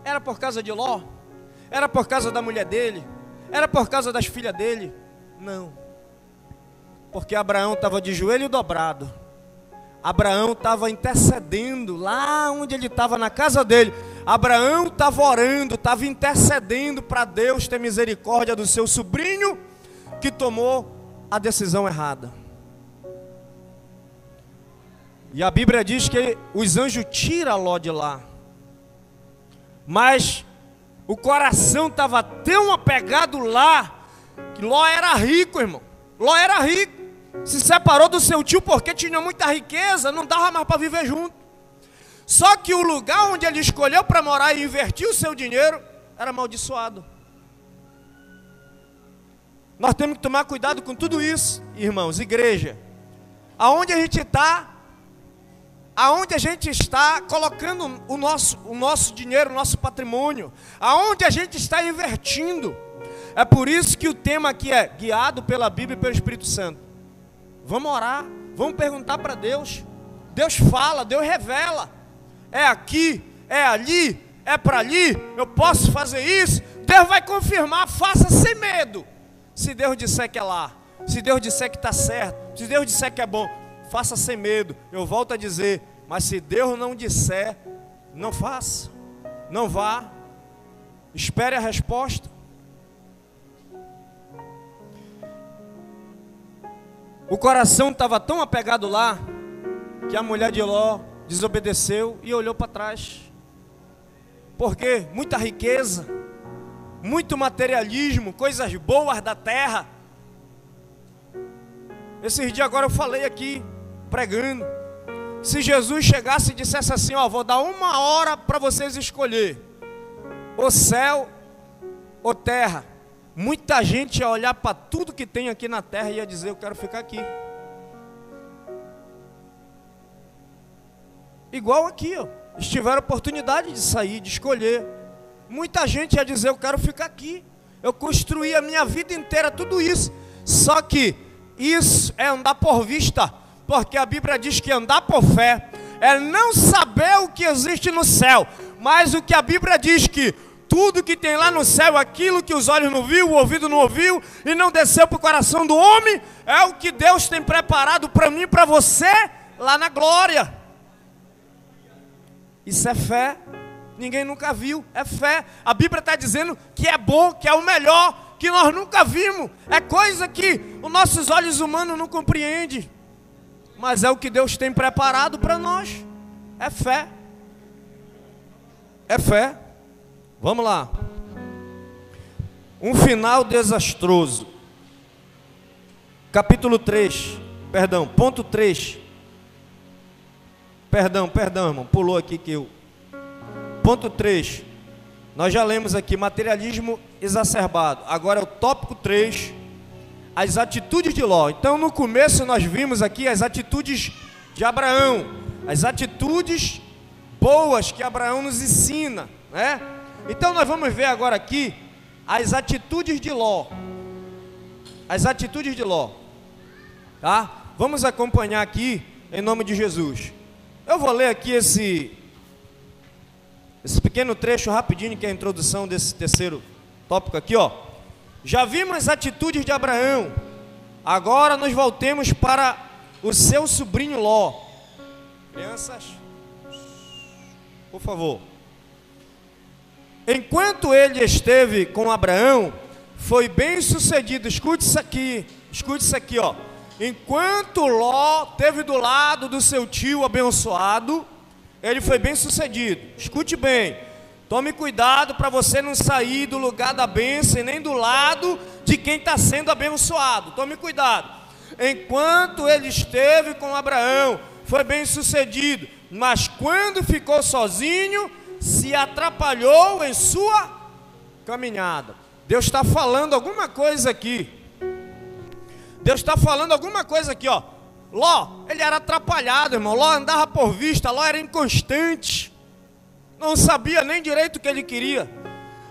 Era por causa de Ló? Era por causa da mulher dele? Era por causa das filhas dele? Não. Porque Abraão estava de joelho dobrado. Abraão estava intercedendo lá onde ele estava, na casa dele. Abraão estava orando, estava intercedendo para Deus ter misericórdia do seu sobrinho que tomou a decisão errada. E a Bíblia diz que os anjos tiram Ló de lá. Mas o coração estava tão apegado lá que Ló era rico, irmão. Ló era rico se separou do seu tio porque tinha muita riqueza, não dava mais para viver junto. Só que o lugar onde ele escolheu para morar e investir o seu dinheiro era amaldiçoado. Nós temos que tomar cuidado com tudo isso, irmãos, igreja. Aonde a gente está, aonde a gente está colocando o nosso, o nosso dinheiro, o nosso patrimônio, aonde a gente está invertindo. É por isso que o tema aqui é guiado pela Bíblia e pelo Espírito Santo. Vamos orar, vamos perguntar para Deus. Deus fala, Deus revela. É aqui, é ali, é para ali, eu posso fazer isso. Deus vai confirmar, faça sem medo. Se Deus disser que é lá, se Deus disser que está certo, se Deus disser que é bom, faça sem medo. Eu volto a dizer, Mas se Deus não disser, não faça. Não vá. Espere a resposta. O coração estava tão apegado lá que a mulher de Ló desobedeceu e olhou para trás. Porque muita riqueza, muito materialismo, coisas boas da terra. Esses dias agora eu falei aqui, pregando. Se Jesus chegasse e dissesse assim: Ó, vou dar uma hora para vocês escolher, o céu ou terra. Muita gente ia olhar para tudo que tem aqui na terra e ia dizer: Eu quero ficar aqui. Igual aqui, ó. Eles tiveram oportunidade de sair, de escolher. Muita gente ia dizer: Eu quero ficar aqui. Eu construí a minha vida inteira, tudo isso. Só que isso é andar por vista, porque a Bíblia diz que andar por fé é não saber o que existe no céu, mas o que a Bíblia diz que tudo que tem lá no céu, aquilo que os olhos não viu, o ouvido não ouviu e não desceu para o coração do homem, é o que Deus tem preparado para mim e para você lá na glória. Isso é fé. Ninguém nunca viu, é fé. A Bíblia está dizendo que é bom, que é o melhor, que nós nunca vimos. É coisa que os nossos olhos humanos não compreendem. Mas é o que Deus tem preparado para nós. É fé. É fé. Vamos lá. Um final desastroso. Capítulo 3. Perdão, ponto 3. Perdão, perdão, irmão. Pulou aqui que eu. Ponto 3. Nós já lemos aqui materialismo exacerbado. Agora é o tópico 3. As atitudes de Ló. Então, no começo, nós vimos aqui as atitudes de Abraão. As atitudes boas que Abraão nos ensina, né? Então nós vamos ver agora aqui as atitudes de Ló. As atitudes de Ló. Tá? Vamos acompanhar aqui em nome de Jesus. Eu vou ler aqui esse esse pequeno trecho rapidinho que é a introdução desse terceiro tópico aqui, ó. Já vimos as atitudes de Abraão. Agora nós voltemos para o seu sobrinho Ló. Crianças, por favor. Enquanto ele esteve com Abraão, foi bem sucedido. Escute isso aqui, escute isso aqui, ó. Enquanto Ló teve do lado do seu tio abençoado, ele foi bem sucedido. Escute bem. Tome cuidado para você não sair do lugar da bênção e nem do lado de quem está sendo abençoado. Tome cuidado. Enquanto ele esteve com Abraão, foi bem sucedido. Mas quando ficou sozinho, se atrapalhou em sua caminhada. Deus está falando alguma coisa aqui. Deus está falando alguma coisa aqui, ó. Ló, ele era atrapalhado, irmão. Ló andava por vista, Ló era inconstante. Não sabia nem direito o que ele queria.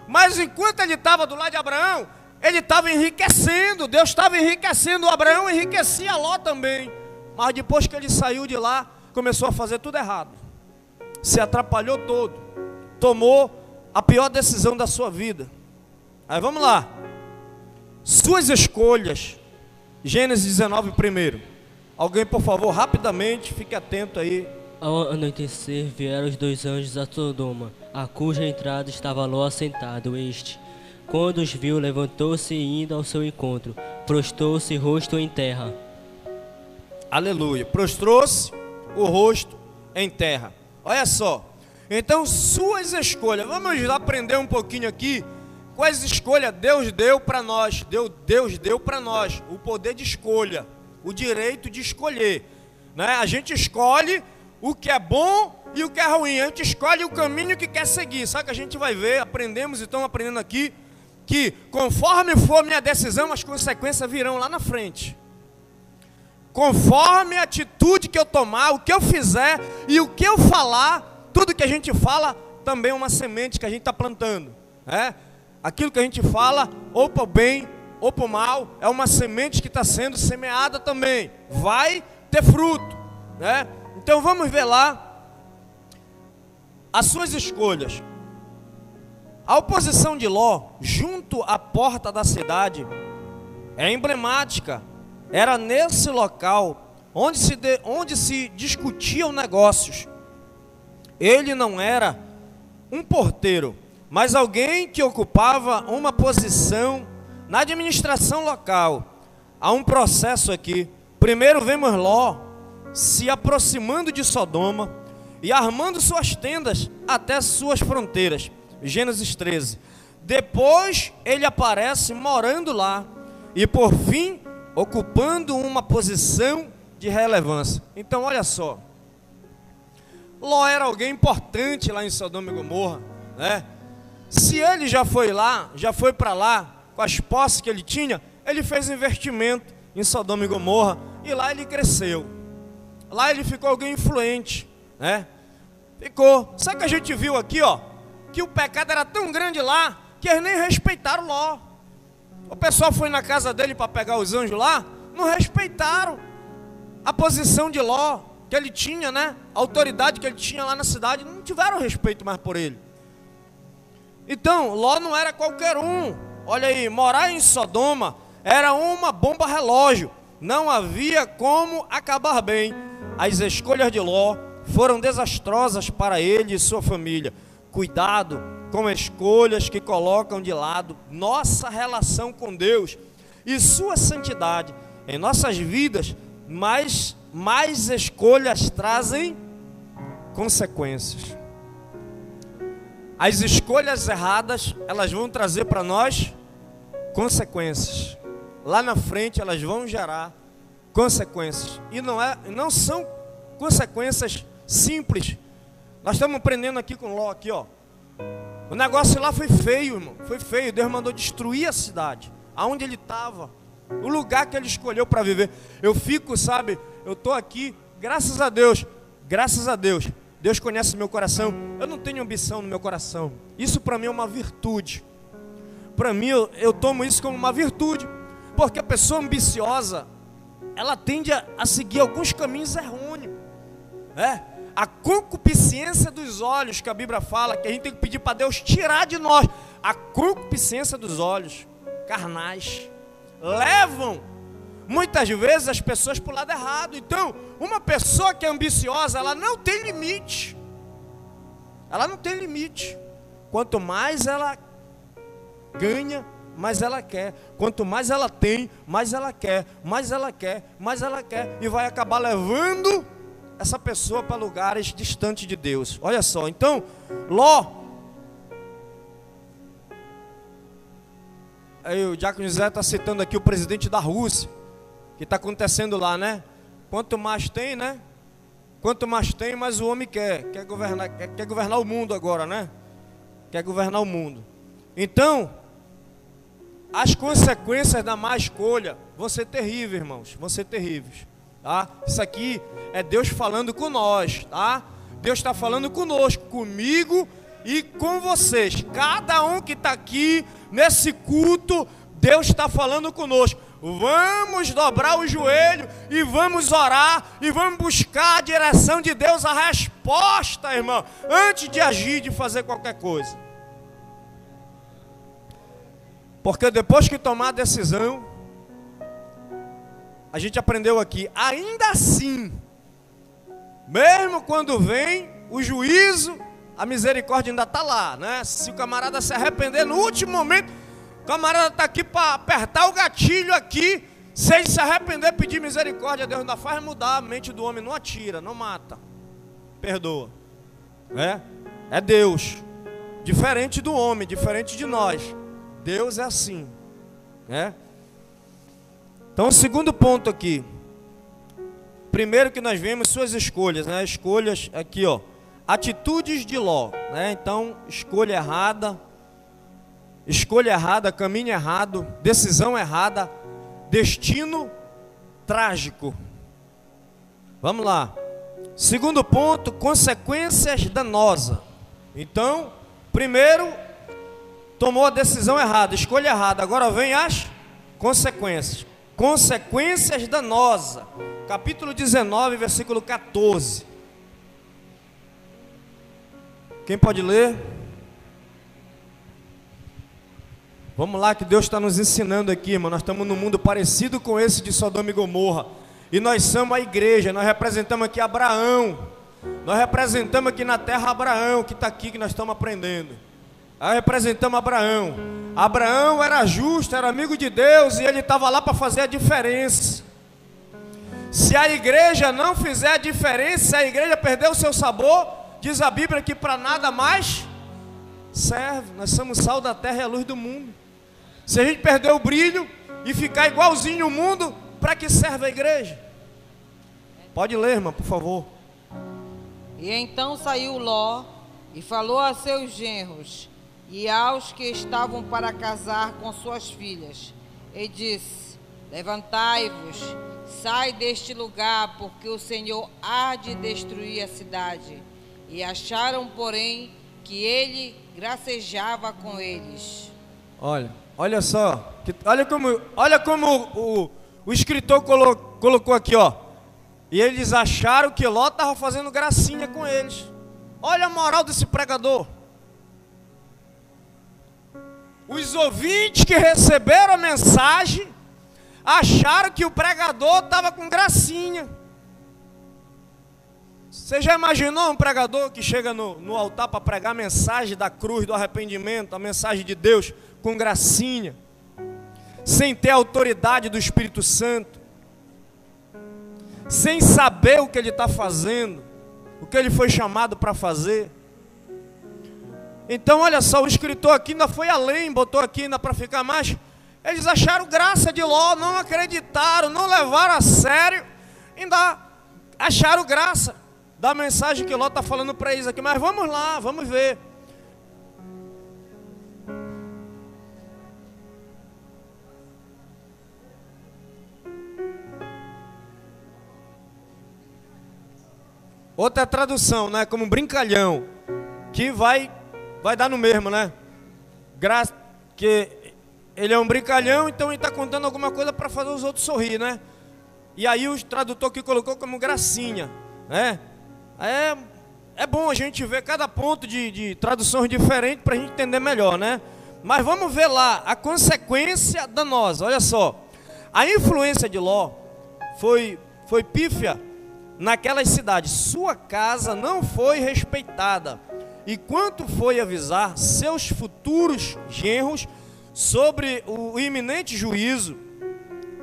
Mas enquanto ele estava do lado de Abraão, ele estava enriquecendo. Deus estava enriquecendo. Abraão enriquecia Ló também. Mas depois que ele saiu de lá, começou a fazer tudo errado. Se atrapalhou todo tomou a pior decisão da sua vida. Aí vamos lá. Suas escolhas. Gênesis 19 primeiro. Alguém, por favor, rapidamente, fique atento aí. Ao anoitecer vieram os dois anjos a Sodoma, a cuja entrada estava Ló assentado. Este, quando os viu, levantou-se e indo ao seu encontro, prostrou-se rosto em terra. Aleluia. Prostrou-se o rosto em terra. Olha só. Então, suas escolhas, vamos aprender um pouquinho aqui quais escolhas Deus deu para nós. Deus, Deus deu para nós o poder de escolha, o direito de escolher. Né? A gente escolhe o que é bom e o que é ruim, a gente escolhe o caminho que quer seguir. Sabe que a gente vai ver, aprendemos e estamos aprendendo aqui, que conforme for minha decisão, as consequências virão lá na frente. Conforme a atitude que eu tomar, o que eu fizer e o que eu falar, tudo que a gente fala também é uma semente que a gente está plantando. É? Aquilo que a gente fala, ou para o bem, ou para o mal, é uma semente que está sendo semeada também. Vai ter fruto. Né? Então vamos ver lá as suas escolhas. A oposição de Ló, junto à porta da cidade, é emblemática. Era nesse local onde se, de, onde se discutiam negócios. Ele não era um porteiro, mas alguém que ocupava uma posição na administração local. Há um processo aqui. Primeiro vemos Ló se aproximando de Sodoma e armando suas tendas até suas fronteiras. Gênesis 13. Depois ele aparece morando lá e por fim ocupando uma posição de relevância. Então olha só. Ló era alguém importante lá em Sodoma e Gomorra, né? Se ele já foi lá, já foi para lá com as posses que ele tinha, ele fez investimento em Sodoma e Gomorra e lá ele cresceu. Lá ele ficou alguém influente, né? Ficou. Sabe que a gente viu aqui, ó, que o pecado era tão grande lá que eles nem respeitaram Ló. O pessoal foi na casa dele para pegar os anjos lá, não respeitaram a posição de Ló que ele tinha, né? A autoridade que ele tinha lá na cidade, não tiveram respeito mais por ele. Então, Ló não era qualquer um. Olha aí, morar em Sodoma era uma bomba relógio. Não havia como acabar bem. As escolhas de Ló foram desastrosas para ele e sua família. Cuidado com escolhas que colocam de lado nossa relação com Deus e sua santidade em nossas vidas, mas mais escolhas trazem consequências. As escolhas erradas, elas vão trazer para nós consequências. Lá na frente elas vão gerar consequências. E não é, não são consequências simples. Nós estamos aprendendo aqui com Ló aqui, ó. O negócio lá foi feio, irmão. Foi feio. Deus mandou destruir a cidade, aonde ele estava, o lugar que ele escolheu para viver. Eu fico, sabe? Eu estou aqui, graças a Deus, graças a Deus. Deus conhece meu coração. Eu não tenho ambição no meu coração. Isso para mim é uma virtude. Para mim, eu, eu, tomo isso como uma virtude. Porque a pessoa ambiciosa, ela tende a, a seguir alguns caminhos errôneos. É? A concupiscência dos olhos, que a Bíblia fala, que a gente tem que pedir para Deus tirar de nós. A concupiscência dos olhos carnais levam muitas vezes as pessoas para o lado errado. Então, uma pessoa que é ambiciosa, ela não tem limite. Ela não tem limite. Quanto mais ela ganha, mais ela quer. Quanto mais ela tem, mais ela quer, mais ela quer, mais ela quer. E vai acabar levando essa pessoa para lugares distantes de Deus. Olha só, então, Ló. Aí o Diácono José está citando aqui o presidente da Rússia que está acontecendo lá, né? Quanto mais tem, né? Quanto mais tem, mais o homem quer. Quer governar, quer, quer governar o mundo agora, né? Quer governar o mundo. Então, as consequências da má escolha vão ser terríveis, irmãos. Vão ser terríveis. Tá? Isso aqui é Deus falando com nós, tá? Deus está falando conosco, comigo e com vocês. Cada um que está aqui nesse culto, Deus está falando conosco. Vamos dobrar o joelho e vamos orar e vamos buscar a direção de Deus, a resposta, irmão, antes de agir, de fazer qualquer coisa. Porque depois que tomar a decisão, a gente aprendeu aqui, ainda assim, mesmo quando vem o juízo, a misericórdia ainda está lá, né? Se o camarada se arrepender no último momento, camarada está aqui para apertar o gatilho aqui, sem se arrepender, pedir misericórdia. Deus ainda faz mudar a mente do homem, não atira, não mata, perdoa. É, é Deus, diferente do homem, diferente de nós. Deus é assim, né? Então, segundo ponto aqui. Primeiro que nós vemos suas escolhas, né? Escolhas aqui, ó. Atitudes de Ló, né? Então, escolha errada, escolha errada, caminho errado, decisão errada, destino trágico. Vamos lá. Segundo ponto, consequências danosas. Então, primeiro, tomou a decisão errada, escolha errada. Agora vem as consequências. Consequências danosas. Capítulo 19, versículo 14. Quem pode ler? Vamos lá, que Deus está nos ensinando aqui, irmão. Nós estamos num mundo parecido com esse de Sodoma e Gomorra. E nós somos a igreja, nós representamos aqui Abraão. Nós representamos aqui na terra Abraão, que está aqui, que nós estamos aprendendo. Nós representamos Abraão. Abraão era justo, era amigo de Deus e ele estava lá para fazer a diferença. Se a igreja não fizer a diferença, se a igreja perder o seu sabor, diz a Bíblia que para nada mais serve. Nós somos sal da terra e a luz do mundo. Se a gente perder o brilho e ficar igualzinho o mundo, para que serve a igreja? Pode ler, irmã, por favor. E então saiu Ló e falou a seus genros e aos que estavam para casar com suas filhas, e disse: Levantai-vos, sai deste lugar, porque o Senhor há de destruir a cidade. E acharam, porém, que ele gracejava com eles. Olha, olha só, que, olha como, olha como o, o, escritor colo, colocou aqui, ó. E eles acharam que Ló estava fazendo gracinha com eles. Olha a moral desse pregador. Os ouvintes que receberam a mensagem acharam que o pregador estava com gracinha. Você já imaginou um pregador que chega no, no altar para pregar a mensagem da cruz, do arrependimento, a mensagem de Deus, com gracinha, sem ter a autoridade do Espírito Santo, sem saber o que ele está fazendo, o que ele foi chamado para fazer? Então, olha só, o escritor aqui ainda foi além, botou aqui ainda para ficar mais. Eles acharam graça de Ló, não acreditaram, não levaram a sério, ainda acharam graça da mensagem que Ló está falando para eles aqui. Mas vamos lá, vamos ver. Outra tradução, né? Como brincalhão, que vai vai dar no mesmo, né? Graça, que ele é um brincalhão, então ele está contando alguma coisa para fazer os outros sorrir, né? E aí o tradutor que colocou como gracinha, né? É, é bom a gente ver cada ponto de, de traduções diferentes para a gente entender melhor, né? Mas vamos ver lá a consequência danosa. Olha só, a influência de Ló foi foi pífia naquelas cidades. Sua casa não foi respeitada e quanto foi avisar seus futuros genros sobre o iminente juízo,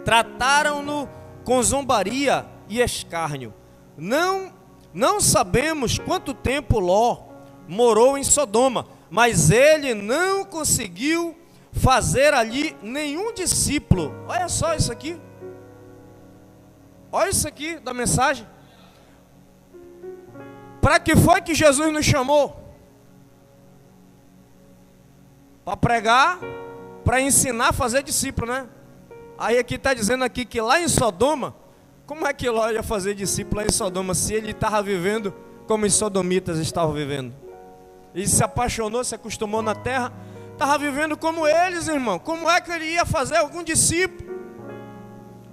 trataram-no com zombaria e escárnio. Não, não sabemos quanto tempo Ló morou em Sodoma, mas ele não conseguiu fazer ali nenhum discípulo. Olha só isso aqui. Olha isso aqui da mensagem. Para que foi que Jesus nos chamou? para pregar, para ensinar a fazer discípulo, né? Aí aqui está dizendo aqui que lá em Sodoma, como é que Ló ia fazer discípulo lá em Sodoma se ele estava vivendo como os sodomitas estavam vivendo? Ele se apaixonou, se acostumou na terra, estava vivendo como eles, irmão. Como é que ele ia fazer algum discípulo?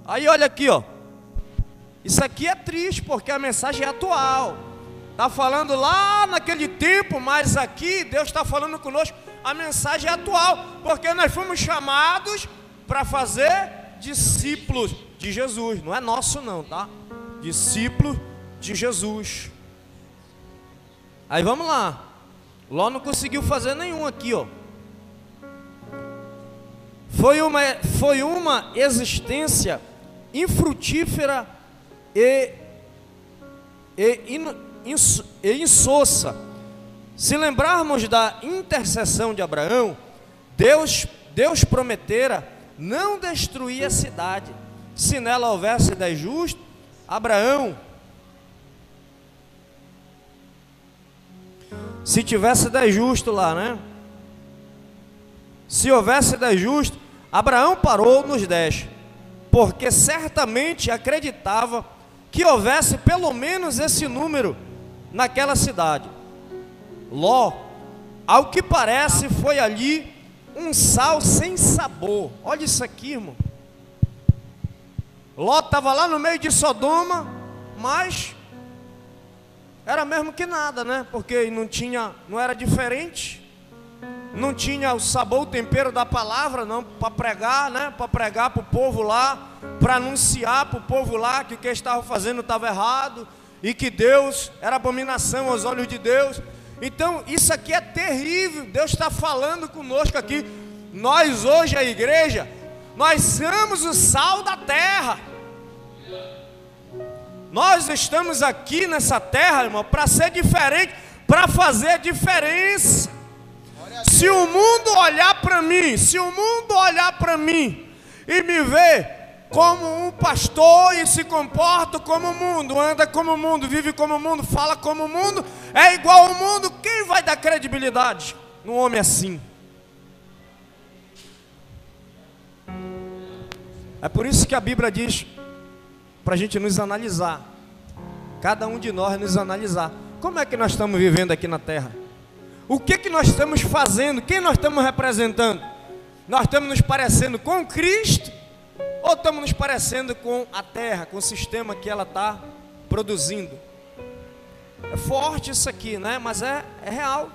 Aí olha aqui, ó. Isso aqui é triste porque a mensagem é atual. Está falando lá naquele tempo, mas aqui Deus está falando conosco a mensagem é atual, porque nós fomos chamados para fazer discípulos de Jesus. Não é nosso não, tá? Discípulo de Jesus. Aí vamos lá. Ló não conseguiu fazer nenhum aqui, ó. Foi uma, foi uma existência infrutífera e, e, e insossa se lembrarmos da intercessão de Abraão, Deus, Deus prometera não destruir a cidade. Se nela houvesse dez justos, Abraão, se tivesse dez justos lá, né? Se houvesse dez justos, Abraão parou nos dez, porque certamente acreditava que houvesse pelo menos esse número naquela cidade. Ló, ao que parece, foi ali um sal sem sabor. Olha isso aqui, irmão. Ló estava lá no meio de Sodoma, mas era mesmo que nada, né? Porque não tinha, não era diferente. não tinha o sabor, o tempero da palavra, não, para pregar, né? Para pregar para o povo lá, para anunciar para o povo lá que o que estava fazendo estava errado e que Deus era abominação aos olhos de Deus. Então, isso aqui é terrível. Deus está falando conosco aqui. Nós hoje, a igreja, nós somos o sal da terra. Nós estamos aqui nessa terra, irmão, para ser diferente, para fazer diferença. Se o mundo olhar para mim, se o mundo olhar para mim e me ver como um pastor e se comporta como o mundo, anda como o mundo, vive como o mundo, fala como o mundo, é igual ao mundo, quem vai dar credibilidade num homem assim? É por isso que a Bíblia diz para a gente nos analisar, cada um de nós nos analisar. Como é que nós estamos vivendo aqui na terra? O que que nós estamos fazendo? Quem nós estamos representando? Nós estamos nos parecendo com Cristo ou estamos nos parecendo com a terra, com o sistema que ela está produzindo? É forte isso aqui, né? Mas é, é real.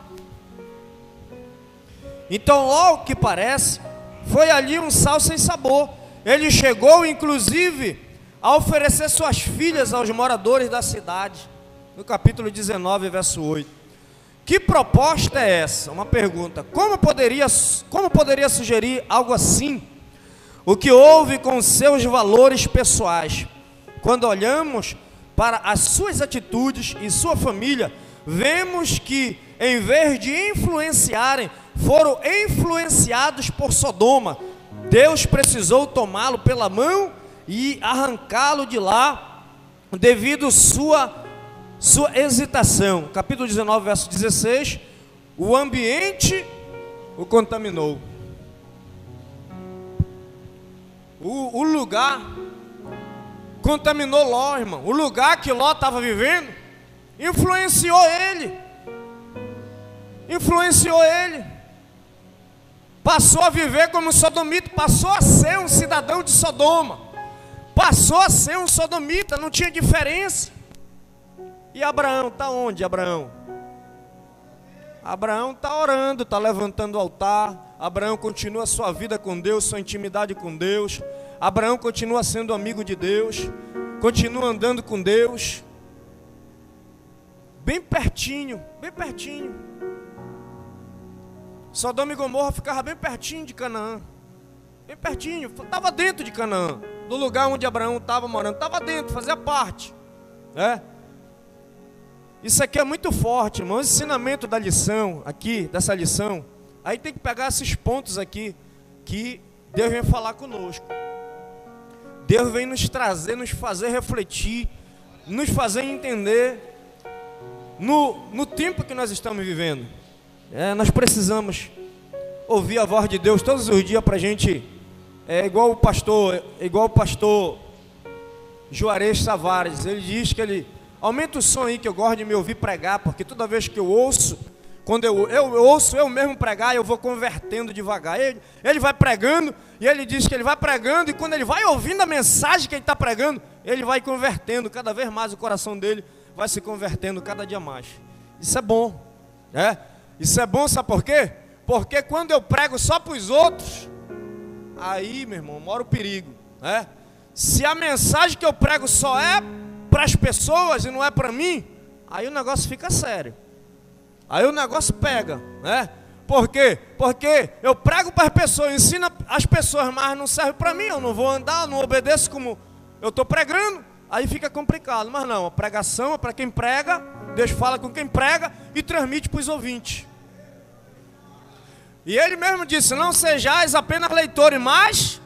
Então, logo que parece, foi ali um sal sem sabor. Ele chegou, inclusive, a oferecer suas filhas aos moradores da cidade. No capítulo 19, verso 8. Que proposta é essa? Uma pergunta. Como poderia, como poderia sugerir algo assim? O que houve com seus valores pessoais? Quando olhamos para as suas atitudes e sua família, vemos que, em vez de influenciarem, foram influenciados por Sodoma. Deus precisou tomá-lo pela mão e arrancá-lo de lá, devido sua sua hesitação. Capítulo 19, verso 16. O ambiente o contaminou. O, o lugar contaminou Ló, irmão. O lugar que Ló estava vivendo influenciou ele. Influenciou ele. Passou a viver como sodomita, passou a ser um cidadão de Sodoma. Passou a ser um sodomita, não tinha diferença. E Abraão está onde, Abraão? Abraão está orando, está levantando o altar. Abraão continua sua vida com Deus, sua intimidade com Deus. Abraão continua sendo amigo de Deus, continua andando com Deus. Bem pertinho, bem pertinho. Sodoma e Gomorra ficava bem pertinho de Canaã. Bem pertinho, estava dentro de Canaã, do lugar onde Abraão estava morando, estava dentro, fazia parte. É? Isso aqui é muito forte, irmão. O ensinamento da lição, aqui, dessa lição, aí tem que pegar esses pontos aqui que Deus vem falar conosco. Deus vem nos trazer, nos fazer refletir, nos fazer entender no, no tempo que nós estamos vivendo. É, nós precisamos ouvir a voz de Deus todos os dias para a gente. É igual o pastor, é igual o pastor Juarez Savares. Ele diz que ele Aumenta o som aí que eu gosto de me ouvir pregar, porque toda vez que eu ouço, quando eu, eu, ouço eu mesmo pregar, eu vou convertendo devagar. Ele, ele vai pregando e ele diz que ele vai pregando, e quando ele vai ouvindo a mensagem que ele está pregando, ele vai convertendo cada vez mais, o coração dele vai se convertendo cada dia mais. Isso é bom, é? Isso é bom, sabe por quê? Porque quando eu prego só para os outros, aí, meu irmão, mora o perigo, é? Se a mensagem que eu prego só é para as pessoas e não é para mim, aí o negócio fica sério. Aí o negócio pega, né? Por quê? Porque eu prego para as pessoas, ensino as pessoas, mas não serve para mim, eu não vou andar, não obedeço como eu estou pregando, aí fica complicado. Mas não, a pregação é para quem prega, Deus fala com quem prega e transmite para os ouvintes. E ele mesmo disse: Não sejais apenas leitores, mas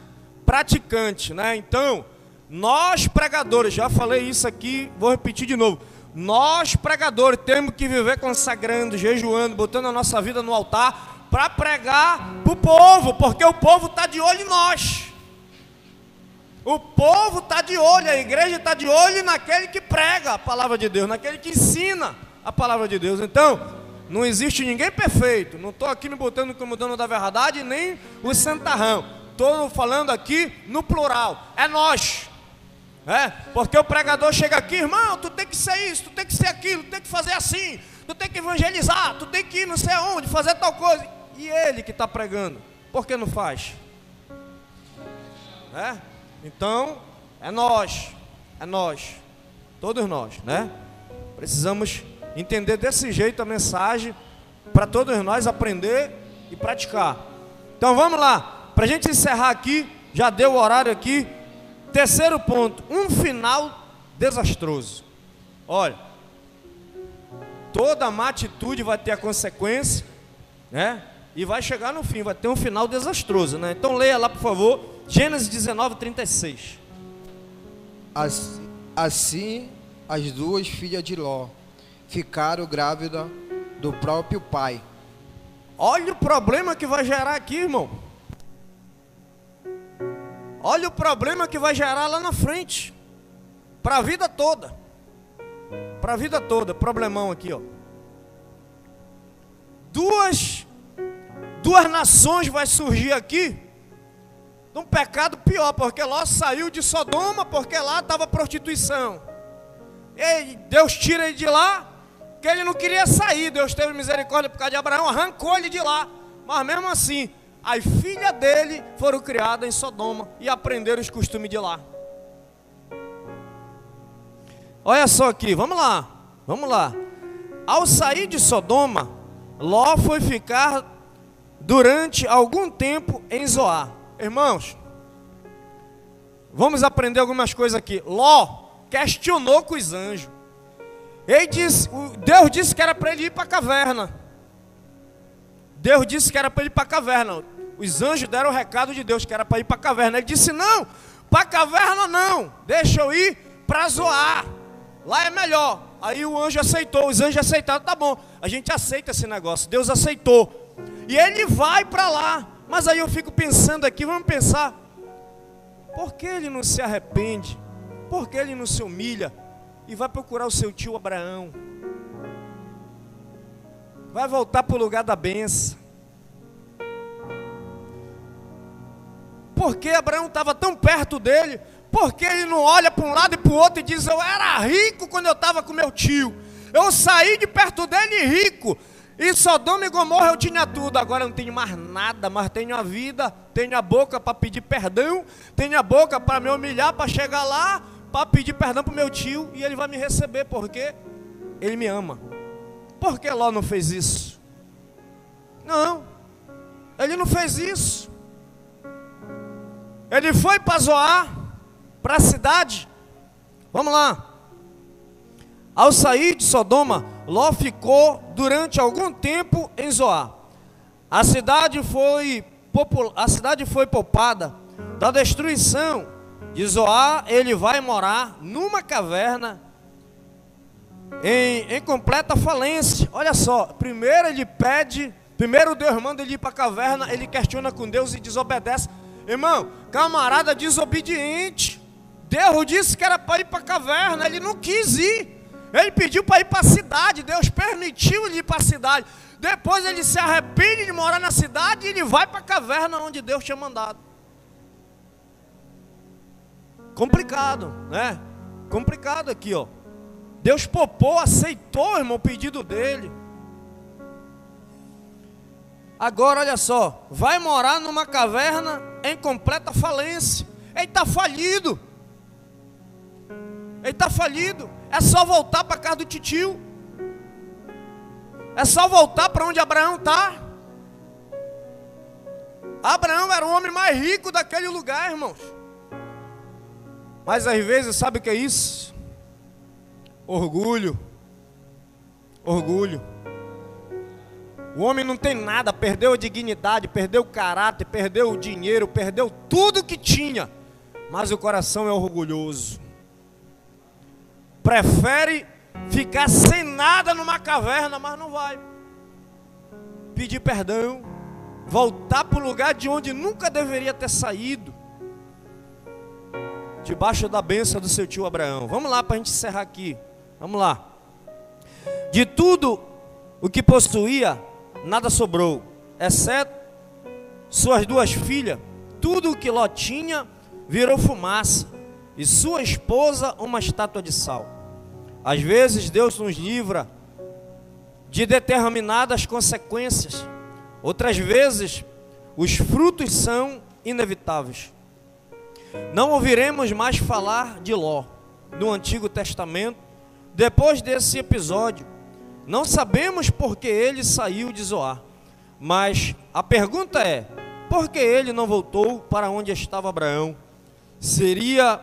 praticantes, né? Então, nós pregadores, já falei isso aqui, vou repetir de novo. Nós pregadores temos que viver consagrando, jejuando, botando a nossa vida no altar para pregar para o povo, porque o povo está de olho em nós. O povo está de olho, a igreja está de olho naquele que prega a palavra de Deus, naquele que ensina a palavra de Deus. Então, não existe ninguém perfeito. Não estou aqui me botando como dono da verdade, nem o santarrão. Estou falando aqui no plural. É nós. É, porque o pregador chega aqui, irmão, tu tem que ser isso, tu tem que ser aquilo, tu tem que fazer assim, tu tem que evangelizar, tu tem que ir não sei aonde, fazer tal coisa. E ele que está pregando, por que não faz? É? Então, é nós, é nós, todos nós, né? Precisamos entender desse jeito a mensagem para todos nós aprender e praticar. Então vamos lá, para a gente encerrar aqui, já deu o horário aqui. Terceiro ponto, um final desastroso. Olha, toda má atitude vai ter a consequência, né? E vai chegar no fim, vai ter um final desastroso, né? Então leia lá, por favor, Gênesis 19, 36. Assim, assim as duas filhas de Ló ficaram grávidas do próprio pai. Olha o problema que vai gerar aqui, irmão. Olha o problema que vai gerar lá na frente. Para a vida toda. Para a vida toda. Problemão aqui, ó. Duas, duas nações vai surgir aqui. De um pecado pior, porque Ló saiu de Sodoma, porque lá estava prostituição. E Deus tira ele de lá, que ele não queria sair. Deus teve misericórdia por causa de Abraão, arrancou ele de lá. Mas mesmo assim, as filhas dele foram criadas em Sodoma e aprenderam os costumes de lá. Olha só aqui, vamos lá, vamos lá. Ao sair de Sodoma, Ló foi ficar durante algum tempo em Zoar. Irmãos, vamos aprender algumas coisas aqui. Ló questionou com os anjos. Ele disse, Deus disse que era para ele ir para a caverna. Deus disse que era para ele ir para a caverna. Os anjos deram o recado de Deus que era para ir para a caverna. Ele disse: Não, para a caverna não. Deixa eu ir para Zoar. Lá é melhor. Aí o anjo aceitou, os anjos aceitaram, tá bom. A gente aceita esse negócio. Deus aceitou. E ele vai para lá. Mas aí eu fico pensando aqui, vamos pensar. Por que ele não se arrepende? Por que ele não se humilha? E vai procurar o seu tio Abraão. Vai voltar para o lugar da benção. Por que Abraão estava tão perto dele? Porque ele não olha para um lado e para o outro e diz: Eu era rico quando eu estava com meu tio. Eu saí de perto dele rico. E Sodoma e Gomorra eu tinha tudo, agora eu não tenho mais nada, mas tenho a vida, tenho a boca para pedir perdão, tenho a boca para me humilhar, para chegar lá, para pedir perdão para o meu tio, e ele vai me receber, porque ele me ama. Por que Ló não fez isso? Não, ele não fez isso. Ele foi para Zoar, para a cidade. Vamos lá. Ao sair de Sodoma, Ló ficou durante algum tempo em Zoar. A cidade foi a cidade foi poupada da destruição de Zoar. Ele vai morar numa caverna em, em completa falência. Olha só, primeiro ele pede, primeiro Deus manda ele ir para a caverna, ele questiona com Deus e desobedece. Irmão, camarada desobediente. Deus disse que era para ir para a caverna, ele não quis ir. Ele pediu para ir para a cidade, Deus permitiu ele ir para a cidade. Depois ele se arrepende de morar na cidade e ele vai para a caverna onde Deus tinha mandado. Complicado, né? Complicado aqui, ó. Deus popou, aceitou, irmão, o pedido dele. Agora, olha só, vai morar numa caverna em completa falência. Ele está falido. Ele está falido. É só voltar para casa do titio. É só voltar para onde Abraão está. Abraão era o homem mais rico daquele lugar, irmãos. Mas às vezes, sabe o que é isso? Orgulho. Orgulho. O homem não tem nada, perdeu a dignidade, perdeu o caráter, perdeu o dinheiro, perdeu tudo que tinha. Mas o coração é orgulhoso prefere ficar sem nada numa caverna, mas não vai. Pedir perdão, voltar para o lugar de onde nunca deveria ter saído. Debaixo da bênção do seu tio Abraão. Vamos lá para a gente encerrar aqui. Vamos lá. De tudo o que possuía, nada sobrou, exceto suas duas filhas. Tudo o que Ló tinha virou fumaça, e sua esposa uma estátua de sal. Às vezes Deus nos livra de determinadas consequências Outras vezes, os frutos são inevitáveis. Não ouviremos mais falar de Ló no Antigo Testamento depois desse episódio. Não sabemos por que ele saiu de Zoar, mas a pergunta é: por que ele não voltou para onde estava Abraão? Seria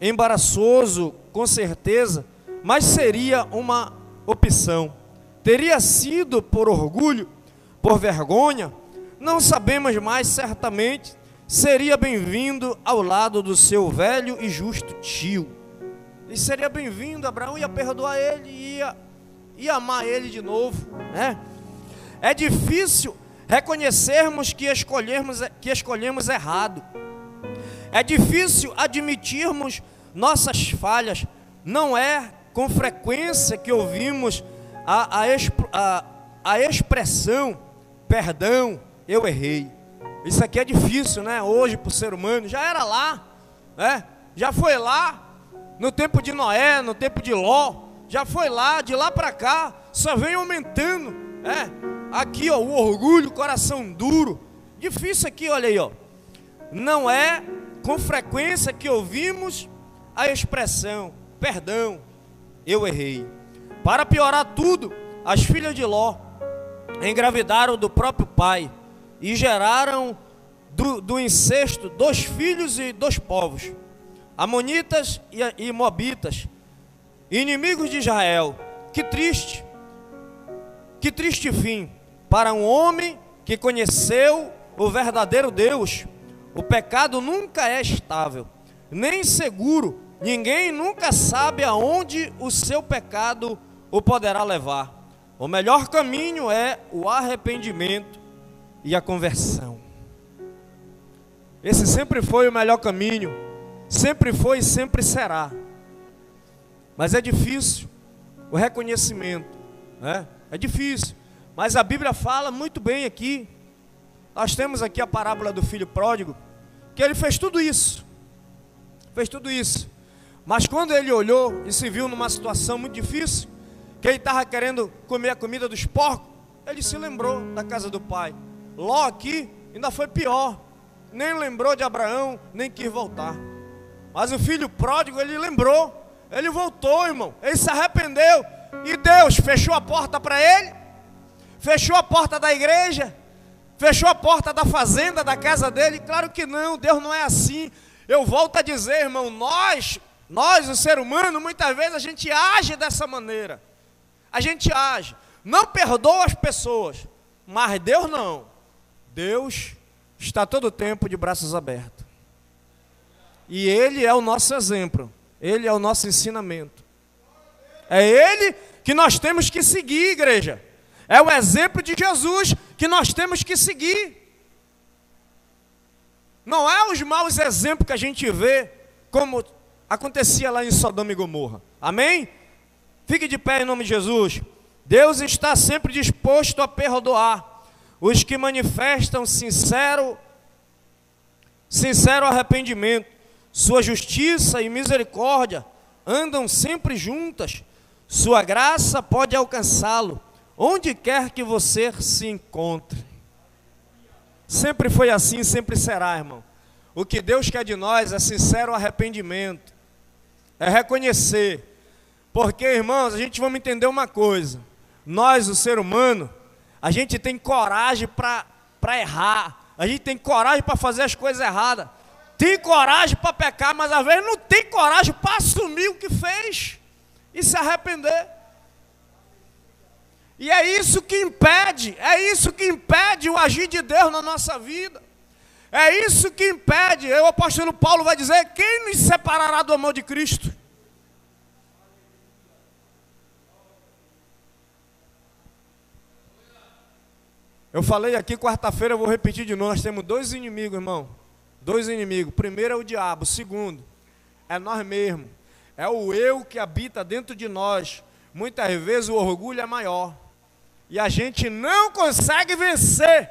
embaraçoso, com certeza, mas seria uma opção. Teria sido por orgulho, por vergonha, não sabemos mais certamente. Seria bem-vindo ao lado do seu velho e justo tio. E seria bem-vindo, Abraão ia perdoar ele, ia, ia amar ele de novo, né? É difícil reconhecermos que escolhemos, que escolhemos errado. É difícil admitirmos nossas falhas. Não é com frequência que ouvimos a, a, a, a expressão perdão, eu errei. Isso aqui é difícil, né? Hoje para o ser humano. Já era lá, né? Já foi lá no tempo de Noé, no tempo de Ló. Já foi lá, de lá para cá, só vem aumentando, né? Aqui, ó, o orgulho, coração duro. Difícil aqui, olha aí, ó. Não é com frequência que ouvimos a expressão perdão, eu errei. Para piorar tudo, as filhas de Ló engravidaram do próprio pai e geraram do, do incesto dois filhos e dois povos, Amonitas e, e Moabitas, inimigos de Israel. Que triste, que triste fim para um homem que conheceu o verdadeiro Deus. O pecado nunca é estável, nem seguro. Ninguém nunca sabe aonde o seu pecado o poderá levar. O melhor caminho é o arrependimento e a conversão. Esse sempre foi o melhor caminho, sempre foi e sempre será. Mas é difícil o reconhecimento, né? É difícil. Mas a Bíblia fala muito bem aqui. Nós temos aqui a parábola do filho pródigo, que ele fez tudo isso. Fez tudo isso. Mas quando ele olhou e se viu numa situação muito difícil, que ele estava querendo comer a comida dos porcos, ele se lembrou da casa do pai. Ló aqui ainda foi pior. Nem lembrou de Abraão, nem quis voltar. Mas o filho pródigo, ele lembrou. Ele voltou, irmão. Ele se arrependeu. E Deus fechou a porta para ele. Fechou a porta da igreja. Fechou a porta da fazenda, da casa dele. Claro que não, Deus não é assim. Eu volto a dizer, irmão, nós, nós, o ser humano, muitas vezes a gente age dessa maneira a gente age. Não perdoa as pessoas, mas Deus não. Deus está todo o tempo de braços abertos. E Ele é o nosso exemplo, Ele é o nosso ensinamento. É Ele que nós temos que seguir, igreja. É o exemplo de Jesus que nós temos que seguir. Não é os maus exemplos que a gente vê, como acontecia lá em Sodoma e Gomorra. Amém? Fique de pé em nome de Jesus. Deus está sempre disposto a perdoar os que manifestam sincero sincero arrependimento. Sua justiça e misericórdia andam sempre juntas. Sua graça pode alcançá-lo onde quer que você se encontre. Sempre foi assim, sempre será, irmão. O que Deus quer de nós é sincero arrependimento. É reconhecer porque, irmãos, a gente vamos entender uma coisa. Nós, o ser humano, a gente tem coragem para errar. A gente tem coragem para fazer as coisas erradas. Tem coragem para pecar, mas às vezes não tem coragem para assumir o que fez e se arrepender. E é isso que impede, é isso que impede o agir de Deus na nossa vida. É isso que impede. O apóstolo Paulo vai dizer: quem nos separará do amor de Cristo? Eu falei aqui quarta-feira, eu vou repetir de novo. Nós temos dois inimigos, irmão. Dois inimigos. Primeiro é o diabo. Segundo é nós mesmos. É o eu que habita dentro de nós. Muitas vezes o orgulho é maior. E a gente não consegue vencer.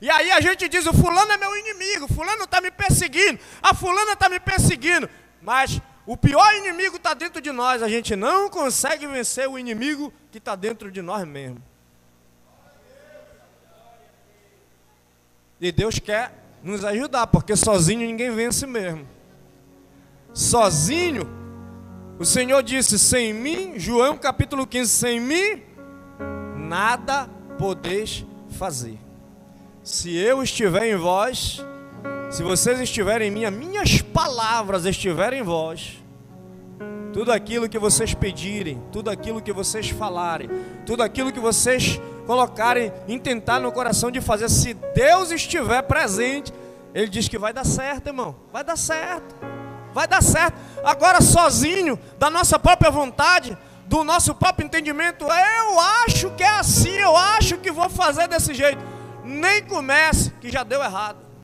E aí a gente diz: o fulano é meu inimigo, fulano está me perseguindo, a fulana está me perseguindo. Mas o pior inimigo está dentro de nós. A gente não consegue vencer o inimigo que está dentro de nós mesmos. E Deus quer nos ajudar, porque sozinho ninguém vence mesmo. Sozinho, o Senhor disse: sem mim, João capítulo 15, sem mim, nada podeis fazer. Se eu estiver em vós, se vocês estiverem em mim, as minhas palavras estiverem em vós, tudo aquilo que vocês pedirem, tudo aquilo que vocês falarem, tudo aquilo que vocês colocarem, intentar no coração de fazer, se Deus estiver presente, Ele diz que vai dar certo, irmão, vai dar certo, vai dar certo. Agora, sozinho, da nossa própria vontade, do nosso próprio entendimento, eu acho que é assim, eu acho que vou fazer desse jeito. Nem comece, que já deu errado.